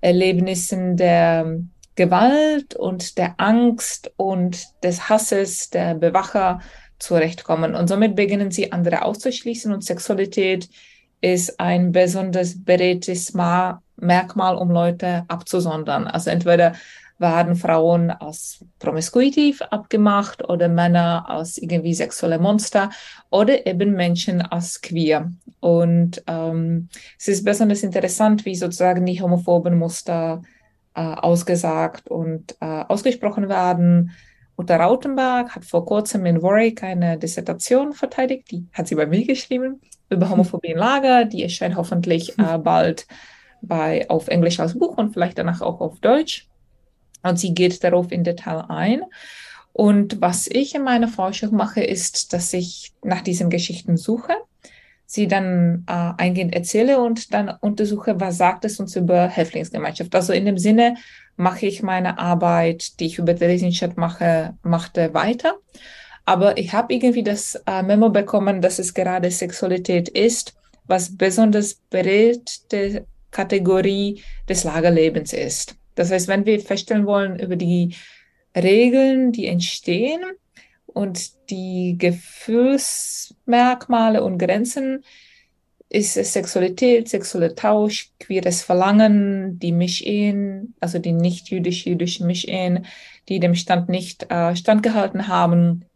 Erlebnissen der Gewalt und der Angst und des Hasses der Bewacher zurechtkommen. Und somit beginnen sie andere auszuschließen und Sexualität ist ein besonders beredtes Merkmal, um Leute abzusondern. Also entweder werden Frauen als promiskuitiv abgemacht oder Männer als irgendwie sexuelle Monster oder eben Menschen als queer. Und ähm, es ist besonders interessant, wie sozusagen die homophoben Muster äh, ausgesagt und äh, ausgesprochen werden. Uta Rautenberg hat vor kurzem in Warwick eine Dissertation verteidigt, die hat sie bei mir geschrieben, über. Homophobie in Lager. Die erscheint hoffentlich äh, bald bei, auf Englisch als Buch und vielleicht danach auch auf Deutsch. Und sie geht darauf in Detail ein. Und was ich in meiner Forschung mache, ist, dass ich nach diesen Geschichten suche, sie dann äh, eingehend erzähle und dann untersuche, was sagt es uns über Häftlingsgemeinschaft. Also in dem Sinne mache ich meine Arbeit, die ich über Theresienstadt mache, machte weiter. Aber ich habe irgendwie das äh, Memo bekommen, dass es gerade Sexualität ist, was besonders beredte Kategorie des Lagerlebens ist. Das heißt, wenn wir feststellen wollen über die Regeln, die entstehen und die Gefühlsmerkmale und Grenzen, ist es Sexualität, sexueller Tausch, queeres Verlangen, die Mischehen, also die nicht jüdisch-jüdischen Mischehen, die dem Stand nicht äh, standgehalten haben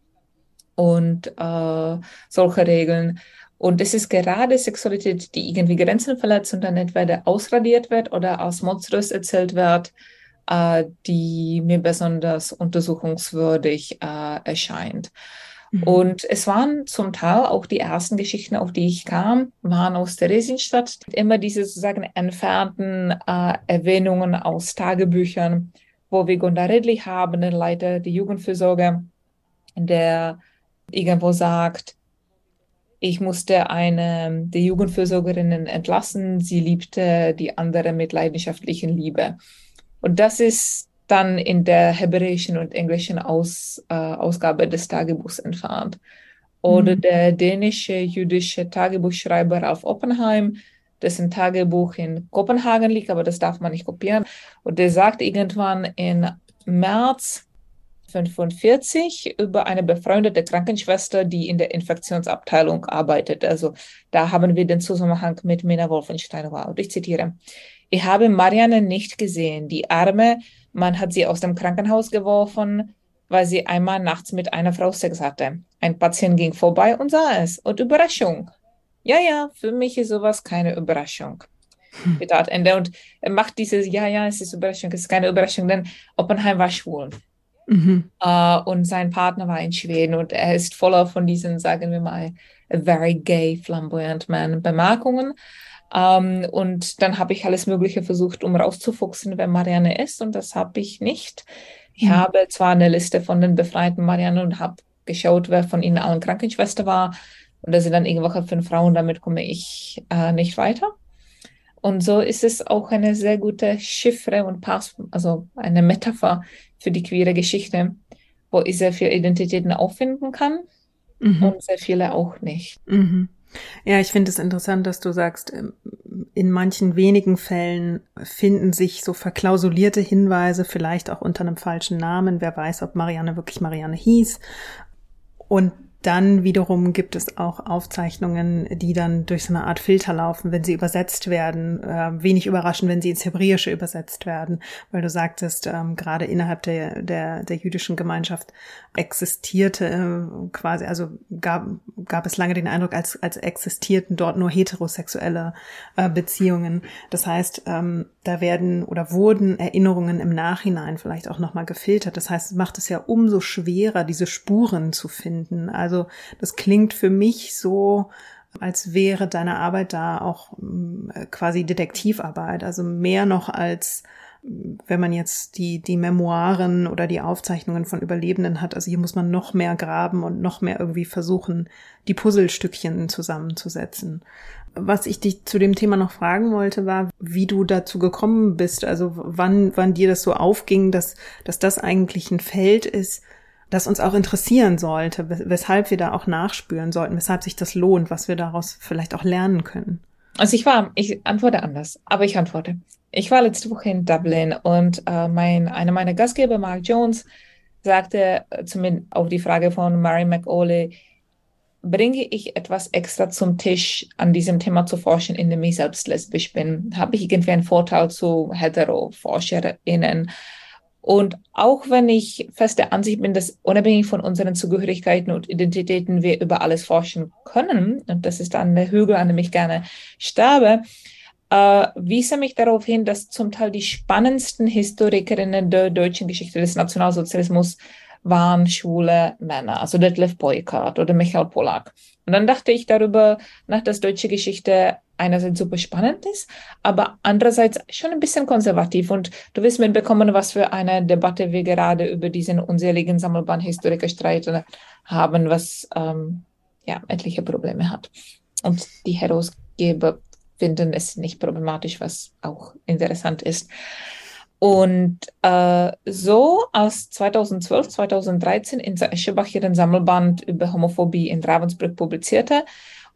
und äh, solche Regeln. Und es ist gerade Sexualität, die irgendwie Grenzen verletzt und dann entweder ausradiert wird oder als monströs erzählt wird, äh, die mir besonders untersuchungswürdig äh, erscheint. Mhm. Und es waren zum Teil auch die ersten Geschichten, auf die ich kam, waren aus Theresienstadt. Immer diese sozusagen entfernten äh, Erwähnungen aus Tagebüchern, wo wir Gunda Ridley haben, den Leiter der Jugendfürsorge, der irgendwo sagt, ich musste eine der Jugendfürsorgerinnen entlassen. Sie liebte die andere mit leidenschaftlichen Liebe. Und das ist dann in der hebräischen und englischen Aus, äh, Ausgabe des Tagebuchs entfernt. Oder mhm. der dänische jüdische Tagebuchschreiber Ralf Oppenheim, dessen Tagebuch in Kopenhagen liegt, aber das darf man nicht kopieren. Und der sagt irgendwann in März 45 über eine befreundete Krankenschwester, die in der Infektionsabteilung arbeitet. Also da haben wir den Zusammenhang mit Mina Wolfenstein. Und ich zitiere. Ich habe Marianne nicht gesehen. Die Arme, man hat sie aus dem Krankenhaus geworfen, weil sie einmal nachts mit einer Frau Sex hatte. Ein Patient ging vorbei und sah es. Und Überraschung. Ja, ja, für mich ist sowas keine Überraschung. Zitat Ende. Und er macht dieses, ja, ja, es ist Überraschung, es ist keine Überraschung, denn Oppenheim war schwul. Mhm. Uh, und sein Partner war in Schweden und er ist voller von diesen, sagen wir mal, very gay, flamboyant man Bemerkungen. Um, ähm, und dann habe ich alles Mögliche versucht, um rauszufuchsen, wer Marianne ist und das habe ich nicht. Ich mhm. habe zwar eine Liste von den befreiten Marianne und habe geschaut, wer von ihnen allen Krankenschwester war und da sind dann irgendwelche fünf Frauen, damit komme ich äh, nicht weiter. Und so ist es auch eine sehr gute Chiffre und Pass, also eine Metapher für die queere Geschichte, wo ich sehr viele Identitäten auffinden kann mhm. und sehr viele auch nicht. Mhm. Ja, ich finde es interessant, dass du sagst, ähm, in manchen wenigen Fällen finden sich so verklausulierte Hinweise, vielleicht auch unter einem falschen Namen. Wer weiß, ob Marianne wirklich Marianne hieß. Und dann wiederum gibt es auch Aufzeichnungen, die dann durch so eine Art Filter laufen, wenn sie übersetzt werden. Äh, wenig überraschend, wenn sie ins Hebräische übersetzt werden, weil du sagtest, ähm, gerade innerhalb der, der, der jüdischen Gemeinschaft existierte äh, quasi, also gab, gab es lange den Eindruck, als, als existierten dort nur heterosexuelle äh, Beziehungen. Das heißt, ähm, da werden oder wurden Erinnerungen im Nachhinein vielleicht auch nochmal gefiltert. Das heißt, es macht es ja umso schwerer, diese Spuren zu finden. Also das klingt für mich so, als wäre deine Arbeit da auch äh, quasi Detektivarbeit, also mehr noch als wenn man jetzt die, die Memoiren oder die Aufzeichnungen von Überlebenden hat, also hier muss man noch mehr graben und noch mehr irgendwie versuchen, die Puzzlestückchen zusammenzusetzen. Was ich dich zu dem Thema noch fragen wollte, war, wie du dazu gekommen bist, also wann, wann dir das so aufging, dass, dass das eigentlich ein Feld ist, das uns auch interessieren sollte, weshalb wir da auch nachspüren sollten, weshalb sich das lohnt, was wir daraus vielleicht auch lernen können. Also ich war, ich antworte anders, aber ich antworte. Ich war letzte Woche in Dublin und äh, mein, einer meiner Gastgeber, Mark Jones, sagte äh, zumindest auf die Frage von Mary McAuley, bringe ich etwas extra zum Tisch, an diesem Thema zu forschen, indem ich selbst lesbisch bin? Habe ich irgendwie einen Vorteil zu Hetero-ForscherInnen? Und auch wenn ich feste Ansicht bin, dass unabhängig von unseren Zugehörigkeiten und Identitäten wir über alles forschen können, und das ist dann der Hügel, an dem ich gerne sterbe, äh, wiese mich darauf hin, dass zum Teil die spannendsten Historikerinnen der deutschen Geschichte des Nationalsozialismus waren schwule Männer, also Detlef Boykart oder Michael Polak. Und dann dachte ich darüber nach, dass deutsche Geschichte einerseits super spannend ist, aber andererseits schon ein bisschen konservativ. Und du wirst mitbekommen, was für eine Debatte wir gerade über diesen unseligen Sammelband Historiker streiten haben, was ähm, ja etliche Probleme hat. Und die Herausgeber finden es nicht problematisch, was auch interessant ist. Und äh, so als 2012, 2013 in Eschebach ihren Sammelband über Homophobie in Ravensbrück publizierte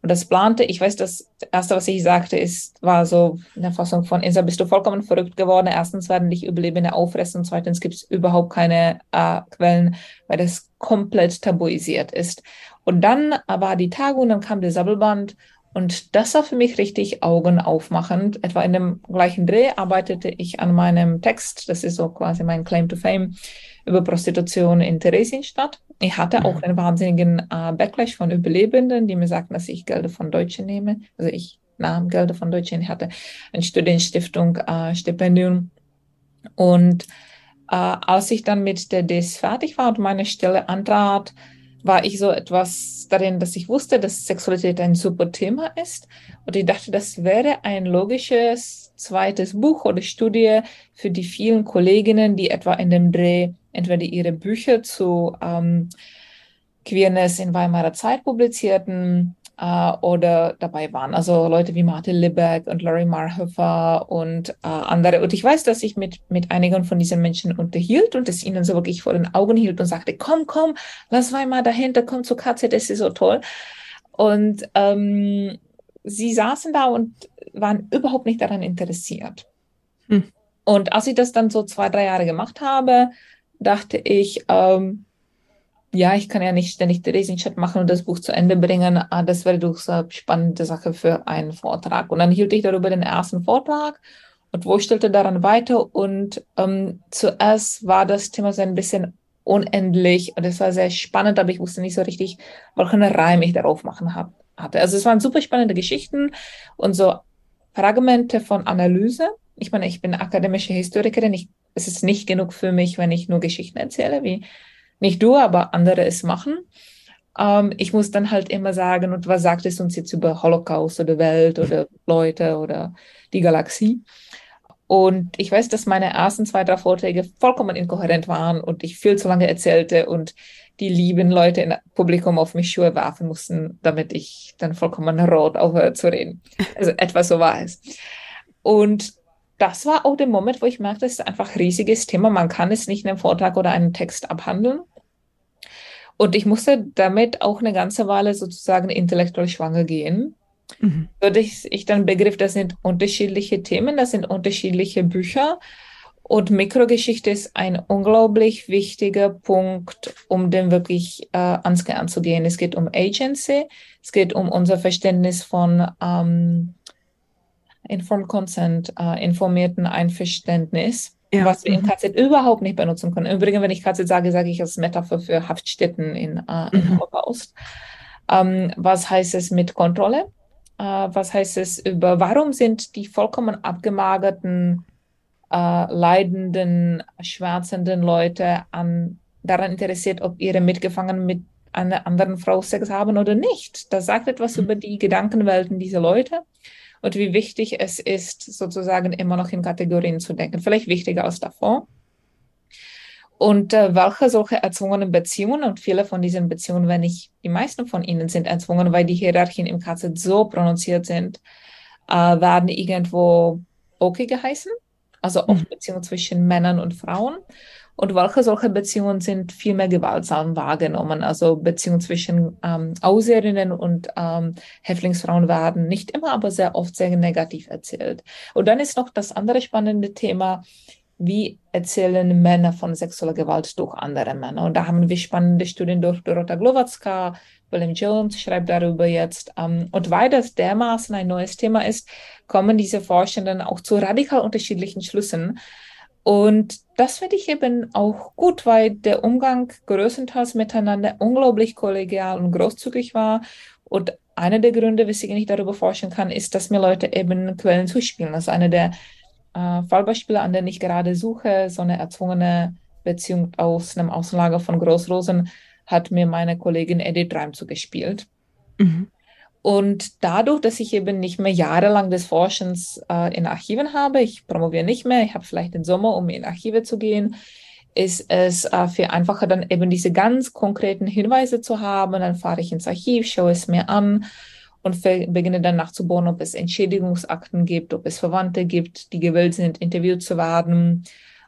und das plante, ich weiß, das erste, was ich sagte, ist, war so eine Fassung von Insa, bist du vollkommen verrückt geworden. Erstens werden dich Überlebende auffressen, zweitens gibt es überhaupt keine äh, Quellen, weil das komplett tabuisiert ist. Und dann war die Tagung, dann kam der Sammelband und das war für mich richtig augenaufmachend. Etwa in dem gleichen Dreh arbeitete ich an meinem Text, das ist so quasi mein Claim to Fame, über Prostitution in Theresienstadt. Ich hatte auch mhm. einen wahnsinnigen äh, Backlash von Überlebenden, die mir sagten, dass ich Gelder von Deutschen nehme. Also ich nahm Gelder von Deutschen. Ich hatte ein Studienstiftung, äh, Stipendium. Und äh, als ich dann mit der DS fertig war und meine Stelle antrat, war ich so etwas darin, dass ich wusste, dass Sexualität ein super Thema ist. Und ich dachte, das wäre ein logisches zweites Buch oder Studie für die vielen Kolleginnen, die etwa in dem Dreh entweder ihre Bücher zu ähm, Queerness in Weimarer Zeit publizierten äh, oder dabei waren. Also Leute wie Martin Libbeck und Laurie Marhofer und äh, andere. Und ich weiß, dass ich mit, mit einigen von diesen Menschen unterhielt und es ihnen so wirklich vor den Augen hielt und sagte, komm, komm, lass Weimar dahinter, komm zur KZ, das ist so toll. Und ähm, sie saßen da und waren überhaupt nicht daran interessiert. Hm. Und als ich das dann so zwei, drei Jahre gemacht habe, dachte ich, ähm, ja, ich kann ja nicht ständig Theresienstadt machen und das Buch zu Ende bringen. Ah, das wäre doch so eine spannende Sache für einen Vortrag. Und dann hielt ich darüber den ersten Vortrag und wo stellte daran weiter. Und ähm, zuerst war das Thema so ein bisschen unendlich und es war sehr spannend, aber ich wusste nicht so richtig, welchen Reim ich darauf machen hab, hatte. Also es waren super spannende Geschichten und so Fragmente von Analyse. Ich meine, ich bin akademische Historikerin. Ich, es ist nicht genug für mich, wenn ich nur Geschichten erzähle, wie nicht du, aber andere es machen. Ähm, ich muss dann halt immer sagen, und was sagt es uns jetzt über Holocaust oder Welt oder Leute oder die Galaxie? Und ich weiß, dass meine ersten zwei, drei Vorträge vollkommen inkohärent waren und ich viel zu lange erzählte und die lieben Leute im Publikum auf mich Schuhe werfen mussten, damit ich dann vollkommen rot aufhöre zu reden. Also etwas so war es. Und das war auch der Moment, wo ich merkte, es ist einfach ein riesiges Thema. Man kann es nicht in einem Vortrag oder einem Text abhandeln. Und ich musste damit auch eine ganze Weile sozusagen intellektuell schwanger gehen. Mhm. So dass ich dann begriff, das sind unterschiedliche Themen, das sind unterschiedliche Bücher. Und Mikrogeschichte ist ein unglaublich wichtiger Punkt, um dem wirklich äh, ans Kern zu gehen. Es geht um Agency, es geht um unser Verständnis von ähm, Informed Consent, äh, informierten Einverständnis, ja. was wir mhm. in KZ überhaupt nicht benutzen können. Übrigens, wenn ich KZ sage, sage ich als Metapher für Haftstätten in, äh, in mhm. Holocaust. Ähm, was heißt es mit Kontrolle? Äh, was heißt es über, warum sind die vollkommen abgemagerten, äh, leidenden, schmerzenden Leute an, daran interessiert, ob ihre Mitgefangenen mit einer anderen Frau Sex haben oder nicht? Das sagt etwas mhm. über die Gedankenwelten dieser Leute und wie wichtig es ist, sozusagen immer noch in Kategorien zu denken, vielleicht wichtiger als davor. Und äh, welche solche erzwungenen Beziehungen, und viele von diesen Beziehungen, wenn nicht die meisten von ihnen sind erzwungen, weil die Hierarchien im KZ so prononciert sind, äh, werden irgendwo okay geheißen. Also oft mhm. Beziehungen zwischen Männern und Frauen und welche solche Beziehungen sind viel mehr gewaltsam wahrgenommen. Also Beziehungen zwischen ähm, Ausländerinnen und ähm, Häftlingsfrauen werden nicht immer, aber sehr oft sehr negativ erzählt. Und dann ist noch das andere spannende Thema, wie erzählen Männer von sexueller Gewalt durch andere Männer. Und da haben wir spannende Studien durch Dorota Glowacka, William Jones schreibt darüber jetzt. Ähm, und weil das dermaßen ein neues Thema ist, kommen diese Forschenden auch zu radikal unterschiedlichen Schlüssen Und das finde ich eben auch gut, weil der Umgang größtenteils miteinander unglaublich kollegial und großzügig war. Und einer der Gründe, weswegen ich darüber forschen kann, ist, dass mir Leute eben Quellen zuspielen. Das ist einer der äh, Fallbeispiele, an denen ich gerade suche. So eine erzwungene Beziehung aus einem Außenlager von Großrosen hat mir meine Kollegin Edith Reim zugespielt. Mhm. Und dadurch, dass ich eben nicht mehr jahrelang des Forschens äh, in Archiven habe, ich promoviere nicht mehr, ich habe vielleicht den Sommer, um in Archive zu gehen, ist es äh, viel einfacher, dann eben diese ganz konkreten Hinweise zu haben. Dann fahre ich ins Archiv, schaue es mir an und beginne dann nachzubohren, ob es Entschädigungsakten gibt, ob es Verwandte gibt, die gewillt sind, interviewt zu werden,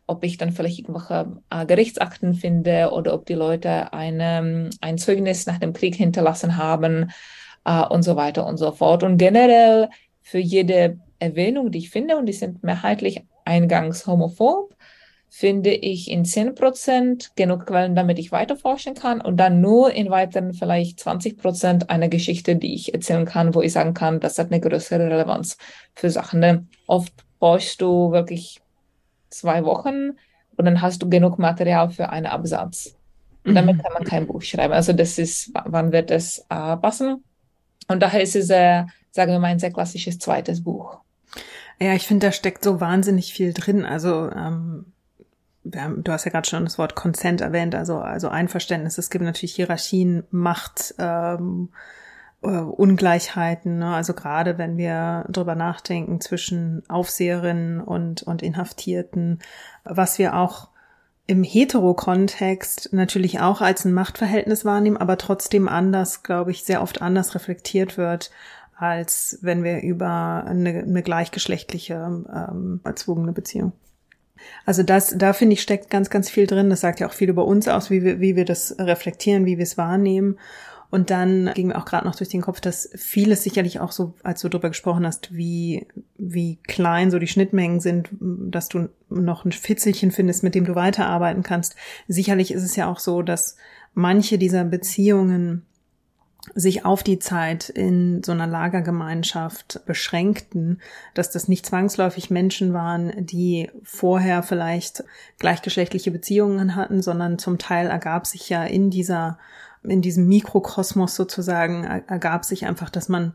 ob ich dann vielleicht irgendwelche äh, Gerichtsakten finde oder ob die Leute eine, ein Zeugnis nach dem Krieg hinterlassen haben äh, und so weiter und so fort. Und generell für jede Erwähnung, die ich finde, und die sind mehrheitlich eingangs homophob, finde ich in 10 Prozent genug Quellen, damit ich weiterforschen kann und dann nur in weiteren vielleicht 20 Prozent eine Geschichte, die ich erzählen kann, wo ich sagen kann, das hat eine größere Relevanz für Sachen. Denn oft brauchst du wirklich zwei Wochen und dann hast du genug Material für einen Absatz. Und damit mhm. kann man kein Buch schreiben. Also das ist, wann wird es äh, passen? Und daher ist es, äh, sagen wir mal, ein sehr klassisches zweites Buch. Ja, ich finde, da steckt so wahnsinnig viel drin. Also ähm, haben, du hast ja gerade schon das Wort Consent erwähnt, also, also Einverständnis. Es gibt natürlich Hierarchien, Macht, ähm, äh, Ungleichheiten. Ne? Also gerade wenn wir drüber nachdenken zwischen Aufseherinnen und, und Inhaftierten, was wir auch im Hetero-Kontext natürlich auch als ein Machtverhältnis wahrnehmen, aber trotzdem anders, glaube ich, sehr oft anders reflektiert wird, als wenn wir über eine, eine gleichgeschlechtliche ähm, erzwungene Beziehung. Also das, da finde ich, steckt ganz, ganz viel drin. Das sagt ja auch viel über uns aus, wie wir, wie wir das reflektieren, wie wir es wahrnehmen. Und dann ging mir auch gerade noch durch den Kopf, dass vieles sicherlich auch so, als du darüber gesprochen hast, wie, wie klein so die Schnittmengen sind, dass du noch ein Fitzelchen findest, mit dem du weiterarbeiten kannst. Sicherlich ist es ja auch so, dass manche dieser Beziehungen sich auf die Zeit in so einer Lagergemeinschaft beschränkten, dass das nicht zwangsläufig Menschen waren, die vorher vielleicht gleichgeschlechtliche Beziehungen hatten, sondern zum Teil ergab sich ja in dieser in diesem Mikrokosmos sozusagen ergab sich einfach, dass man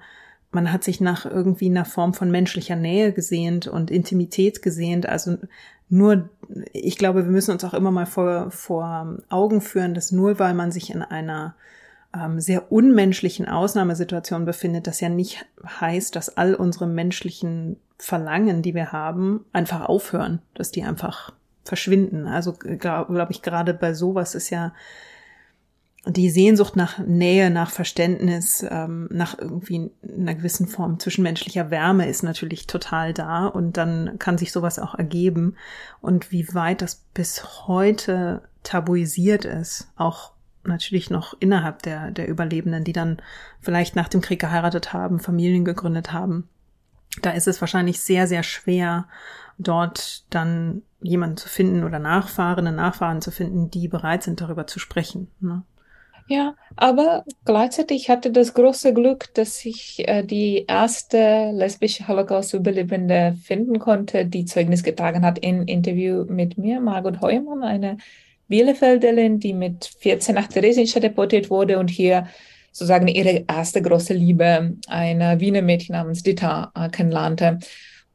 man hat sich nach irgendwie einer Form von menschlicher Nähe gesehnt und Intimität gesehnt. Also nur, ich glaube, wir müssen uns auch immer mal vor, vor Augen führen, dass nur weil man sich in einer ähm, sehr unmenschlichen Ausnahmesituation befindet, das ja nicht heißt, dass all unsere menschlichen Verlangen, die wir haben, einfach aufhören, dass die einfach verschwinden. Also glaube glaub ich, gerade bei sowas ist ja die Sehnsucht nach Nähe, nach Verständnis, ähm, nach irgendwie einer gewissen Form zwischenmenschlicher Wärme ist natürlich total da und dann kann sich sowas auch ergeben. Und wie weit das bis heute tabuisiert ist, auch natürlich noch innerhalb der, der Überlebenden, die dann vielleicht nach dem Krieg geheiratet haben, Familien gegründet haben, da ist es wahrscheinlich sehr, sehr schwer, dort dann jemanden zu finden oder Nachfahren, Nachfahren zu finden, die bereit sind, darüber zu sprechen. Ne? Ja, aber gleichzeitig hatte das große Glück, dass ich äh, die erste lesbische Holocaust-Überlebende finden konnte, die Zeugnis getragen hat in Interview mit mir, Margot Heumann, eine Bielefelderin, die mit 14 nach Theresienstadt deportiert wurde und hier sozusagen ihre erste große Liebe, eine Wiener Mädchen namens Dita, äh, kennenlernte.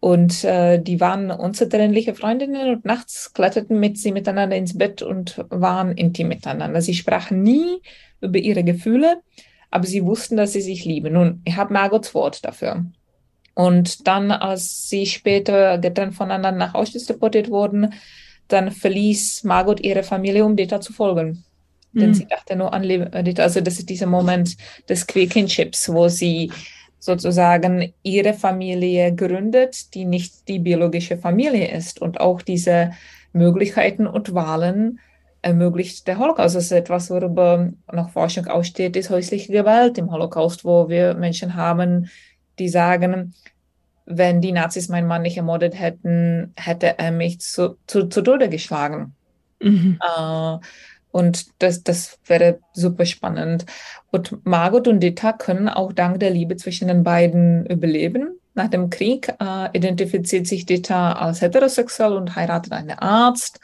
Und äh, die waren unzertrennliche Freundinnen und nachts kletterten mit sie miteinander ins Bett und waren intim miteinander. Sie sprachen nie über ihre Gefühle, aber sie wussten, dass sie sich lieben. Nun, ich habe Margots Wort dafür. Und dann, als sie später getrennt voneinander nach Auschwitz deportiert wurden, dann verließ Margot ihre Familie, um Dita zu folgen. Mhm. Denn sie dachte nur an Dita. Also das ist dieser Moment des Queer Kinships, wo sie sozusagen ihre Familie gründet, die nicht die biologische Familie ist und auch diese Möglichkeiten und Wahlen ermöglicht der Holocaust. Das ist etwas, worüber noch Forschung aussteht, ist häusliche Gewalt im Holocaust, wo wir Menschen haben, die sagen, wenn die Nazis meinen Mann nicht ermordet hätten, hätte er mich zu, zu, zu Tode geschlagen. Mhm. Äh, und das, das wäre super spannend. Und Margot und Dita können auch dank der Liebe zwischen den beiden überleben. Nach dem Krieg äh, identifiziert sich Dieter als heterosexuell und heiratet einen Arzt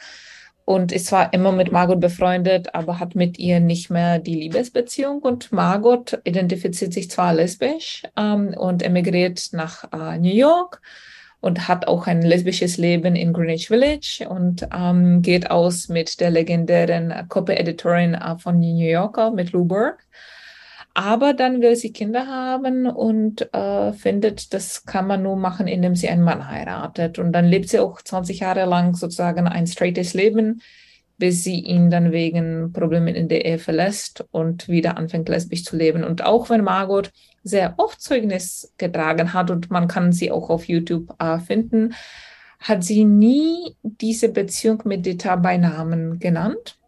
und ist zwar immer mit Margot befreundet, aber hat mit ihr nicht mehr die Liebesbeziehung. Und Margot identifiziert sich zwar lesbisch ähm, und emigriert nach äh, New York und hat auch ein lesbisches Leben in Greenwich Village und ähm, geht aus mit der legendären Copy-Editorin äh, von New Yorker, mit Lou Burke. Aber dann will sie Kinder haben und äh, findet, das kann man nur machen, indem sie einen Mann heiratet. Und dann lebt sie auch 20 Jahre lang sozusagen ein straightes Leben, bis sie ihn dann wegen Problemen in der Ehe verlässt und wieder anfängt, lesbisch zu leben. Und auch wenn Margot sehr oft Zeugnis getragen hat und man kann sie auch auf YouTube äh, finden, hat sie nie diese Beziehung mit Dita bei Namen genannt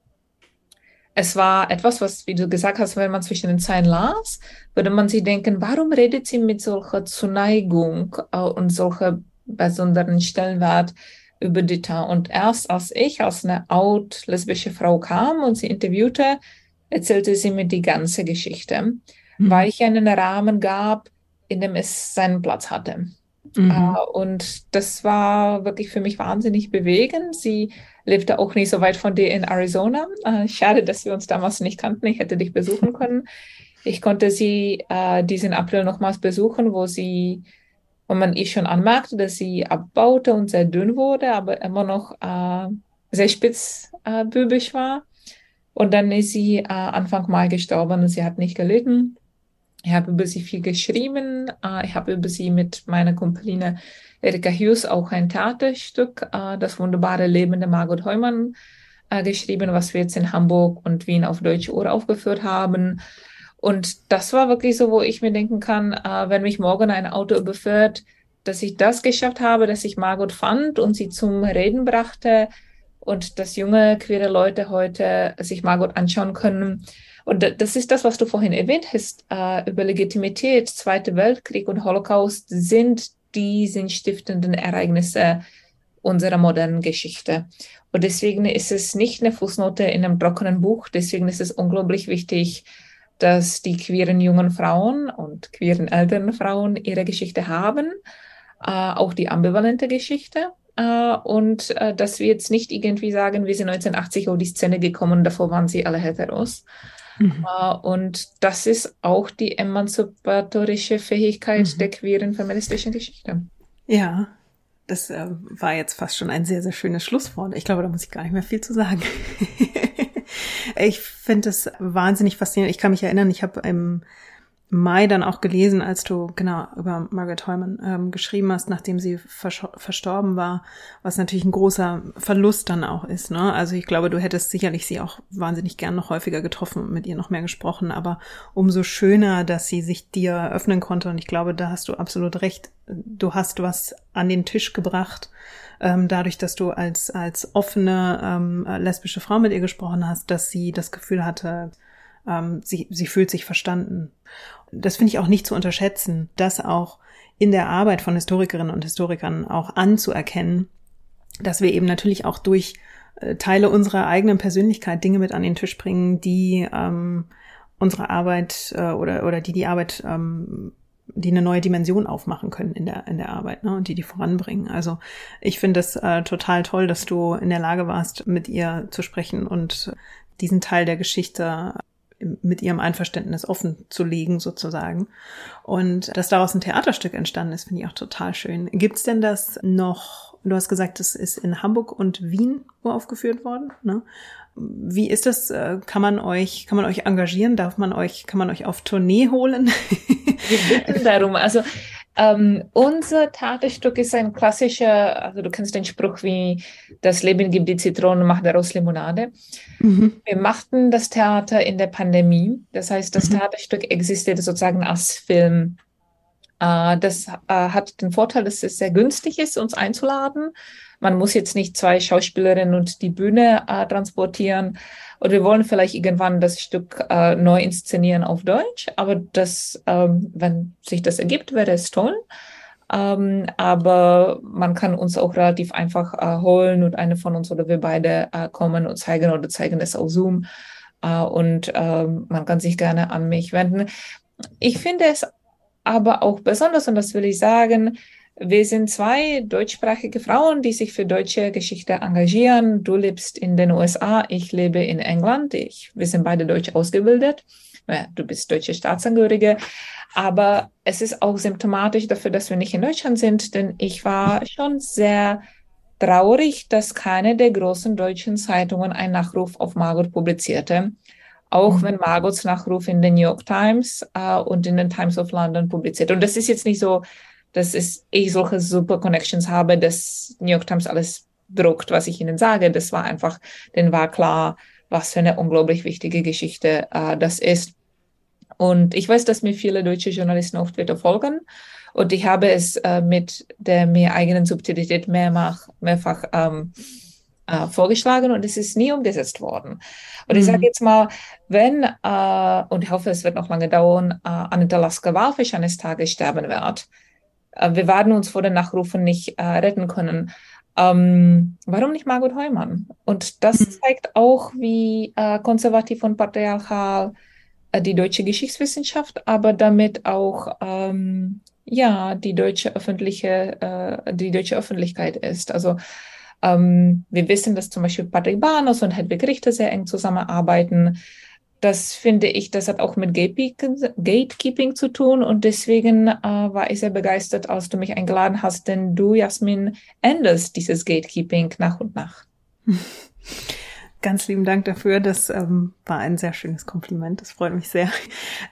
es war etwas, was, wie du gesagt hast, wenn man zwischen den Zeilen las, würde man sich denken, warum redet sie mit solcher Zuneigung äh, und solcher besonderen Stellenwert über Dita? Und erst als ich als eine out lesbische Frau kam und sie interviewte, erzählte sie mir die ganze Geschichte, mhm. weil ich einen Rahmen gab, in dem es seinen Platz hatte. Mhm. Uh, und das war wirklich für mich wahnsinnig bewegend. Sie lebte auch nicht so weit von dir in Arizona. Uh, schade, dass wir uns damals nicht kannten. Ich hätte dich besuchen können. Ich konnte sie uh, diesen April nochmals besuchen, wo sie, wo man ihr schon anmerkte, dass sie abbaute und sehr dünn wurde, aber immer noch sehr spitzbübig war. Und dann ist sie Anfang Mai gestorben und sie hat nicht gelitten. Ich habe über sie viel geschrieben. Äh, ich habe über sie mit meiner Kumpeline Erika Hughes auch ein Theaterstück, äh, Das wunderbare Leben der Margot Heumann, äh, geschrieben, was wir jetzt in Hamburg und Wien auf Deutsche Ohr aufgeführt haben. Und das war wirklich so, wo ich mir denken kann, wenn mich morgen ein Auto überführt, dass ich das geschafft habe, dass ich Margot fand und sie zum Reden brachte und dass junge queere Leute heute sich Margot anschauen können und das ist das, was du vorhin erwähnt hast, äh, über Legitimität. Zweiter Weltkrieg und Holocaust sind die sinnstiftenden Ereignisse unserer modernen Geschichte. Und deswegen ist es nicht eine Fußnote in einem trockenen Buch. Deswegen ist es unglaublich wichtig, dass die queeren jungen Frauen und queeren älteren Frauen ihre Geschichte haben, äh, auch die ambivalente Geschichte. Uh, und uh, dass wir jetzt nicht irgendwie sagen, wir sind 1980 auf die Szene gekommen, davor waren sie alle heteros, Mhm. Äh, und das ist auch die emanzipatorische Fähigkeit mhm. der queeren feministischen Geschichte. Ja, das äh, war jetzt fast schon ein sehr, sehr schönes Schlusswort. Ich glaube, da muss ich gar nicht mehr viel zu sagen. ich finde es wahnsinnig faszinierend. Ich kann mich erinnern, ich habe im Mai dann auch gelesen, als du genau über Margaret Heumann ähm, geschrieben hast, nachdem sie verstorben war, was natürlich ein großer Verlust dann auch ist. Ne? Also ich glaube, du hättest sicherlich sie auch wahnsinnig gern noch häufiger getroffen und mit ihr noch mehr gesprochen, aber umso schöner, dass sie sich dir öffnen konnte. Und ich glaube, da hast du absolut recht. Du hast was an den Tisch gebracht, ähm, dadurch, dass du als als offene ähm, lesbische Frau mit ihr gesprochen hast, dass sie das Gefühl hatte, ähm, sie, sie fühlt sich verstanden. Das finde ich auch nicht zu unterschätzen, das auch in der Arbeit von Historikerinnen und Historikern auch anzuerkennen, dass wir eben natürlich auch durch äh, Teile unserer eigenen Persönlichkeit Dinge mit an den Tisch bringen, die ähm, unsere Arbeit äh, oder, oder die die Arbeit, ähm, die eine neue Dimension aufmachen können in der, in der Arbeit ne, und die die voranbringen. Also ich finde es äh, total toll, dass du in der Lage warst, mit ihr zu sprechen und diesen Teil der Geschichte mit ihrem Einverständnis offen zu legen sozusagen. Und dass daraus ein Theaterstück entstanden ist, finde ich auch total schön. Gibt's denn das noch, du hast gesagt, es ist in Hamburg und Wien aufgeführt worden, ne? Wie ist das? Äh, kann man euch, kann man euch engagieren? Darf man euch, kann man euch auf Tournee holen? Wir bitten darum. Also ähm, unser Theaterstück ist ein klassischer, also du kennst den Spruch wie das Leben gibt die Zitrone, macht daraus Limonade. Mhm. Wir machten das Theater in der Pandemie. Das heißt, das mhm. Theaterstück existiert sozusagen als Film. Äh, das äh, hat den Vorteil, dass es sehr günstig ist, uns einzuladen. Man muss jetzt nicht zwei Schauspielerinnen und die Bühne äh, transportieren. Und wir wollen vielleicht irgendwann das Stück äh, neu inszenieren auf Deutsch, aber das, ähm, wenn sich das ergibt, wäre es toll. Ähm, aber man kann uns auch relativ einfach äh, holen und eine von uns oder wir beide äh, kommen und zeigen oder zeigen es auf Zoom. Äh, und ähm, man kann sich gerne an mich wenden. Ich finde es aber auch besonders, und das will ich sagen, wir sind zwei deutschsprachige Frauen, die sich für deutsche Geschichte engagieren. Du lebst in den USA, ich lebe in England. Ich, wir sind beide deutsch ausgebildet. Ja, du bist deutsche Staatsangehörige. Aber es ist auch symptomatisch dafür, dass wir nicht in Deutschland sind, denn ich war schon sehr traurig, dass keine der großen deutschen Zeitungen einen Nachruf auf Margot publizierte. Auch mhm. wenn Margots Nachruf in den New York Times äh, und in den Times of London publiziert. Und das ist jetzt nicht so, dass es, ich solche super Connections habe, dass New York Times alles druckt, was ich ihnen sage. Das war einfach, denen war klar, was für eine unglaublich wichtige Geschichte äh, das ist. Und ich weiß, dass mir viele deutsche Journalisten auf Twitter folgen. Und ich habe es äh, mit der mir eigenen Subtilität mehrfach, mehrfach ähm, äh, vorgeschlagen und es ist nie umgesetzt worden. Und mhm. ich sage jetzt mal, wenn, äh, und ich hoffe, es wird noch lange dauern, äh, Anita Lasker Walfisch eines Tages sterben wird, wir werden uns vor den Nachrufen nicht äh, retten können. Ähm, warum nicht Margot Heumann? Und das mhm. zeigt auch, wie äh, konservativ und patriarchal äh, die deutsche Geschichtswissenschaft, aber damit auch ähm, ja die deutsche öffentliche, äh, die deutsche Öffentlichkeit ist. Also ähm, wir wissen, dass zum Beispiel Patrick Barnos und Hedwig Richter sehr eng zusammenarbeiten das finde ich, das hat auch mit Gatekeeping zu tun und deswegen äh, war ich sehr begeistert, als du mich eingeladen hast, denn du, Jasmin, änderst dieses Gatekeeping nach und nach. Ganz lieben Dank dafür. Das ähm, war ein sehr schönes Kompliment. Das freut mich sehr.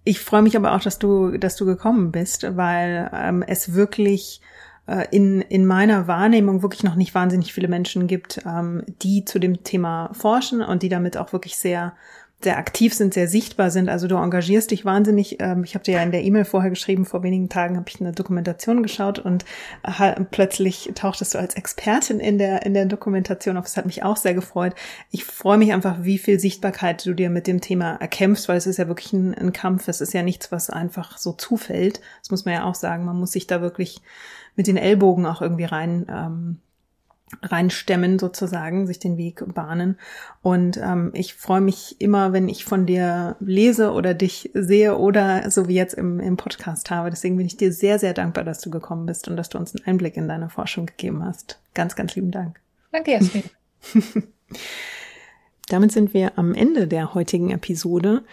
Ich freue mich aber auch, dass du, dass du gekommen bist, weil ähm, es wirklich äh, in, in meiner Wahrnehmung wirklich noch nicht wahnsinnig viele Menschen gibt, ähm, die zu dem Thema forschen und die damit auch wirklich sehr sehr aktiv sind, sehr sichtbar sind. Also du engagierst dich wahnsinnig. Ähm, ich habe dir ja in der E-Mail vorher geschrieben, vor wenigen Tagen habe ich eine Dokumentation geschaut und plötzlich tauchtest du als Expertin in der, in der Dokumentation auf. Das hat mich auch sehr gefreut. Ich freue mich einfach, wie viel Sichtbarkeit du dir mit dem Thema erkämpfst, weil es ist ja wirklich ein, ein Kampf. Es ist ja nichts, was einfach so zufällt. Das muss man ja auch sagen. Man muss sich da wirklich mit den Ellbogen auch irgendwie rein ähm, reinstemmen sozusagen, sich den Weg bahnen. Und ähm, ich freue mich immer, wenn ich von dir lese oder dich sehe oder so wie jetzt im, im Podcast habe. Deswegen bin ich dir sehr, sehr dankbar, dass du gekommen bist und dass du uns einen Einblick in deine Forschung gegeben hast. Ganz, ganz lieben Dank. Danke, Jasmin. Damit sind wir am Ende der heutigen Episode.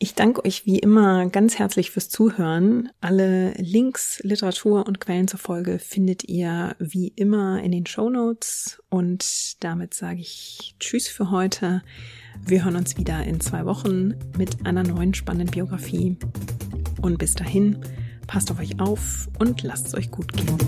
Ich danke euch wie immer ganz herzlich fürs Zuhören. Alle Links, Literatur und Quellen zur Folge findet ihr wie immer in den Show Notes. Und damit sage ich Tschüss für heute. Wir hören uns wieder in zwei Wochen mit einer neuen spannenden Biografie. Und bis dahin, passt auf euch auf und lasst es euch gut gehen.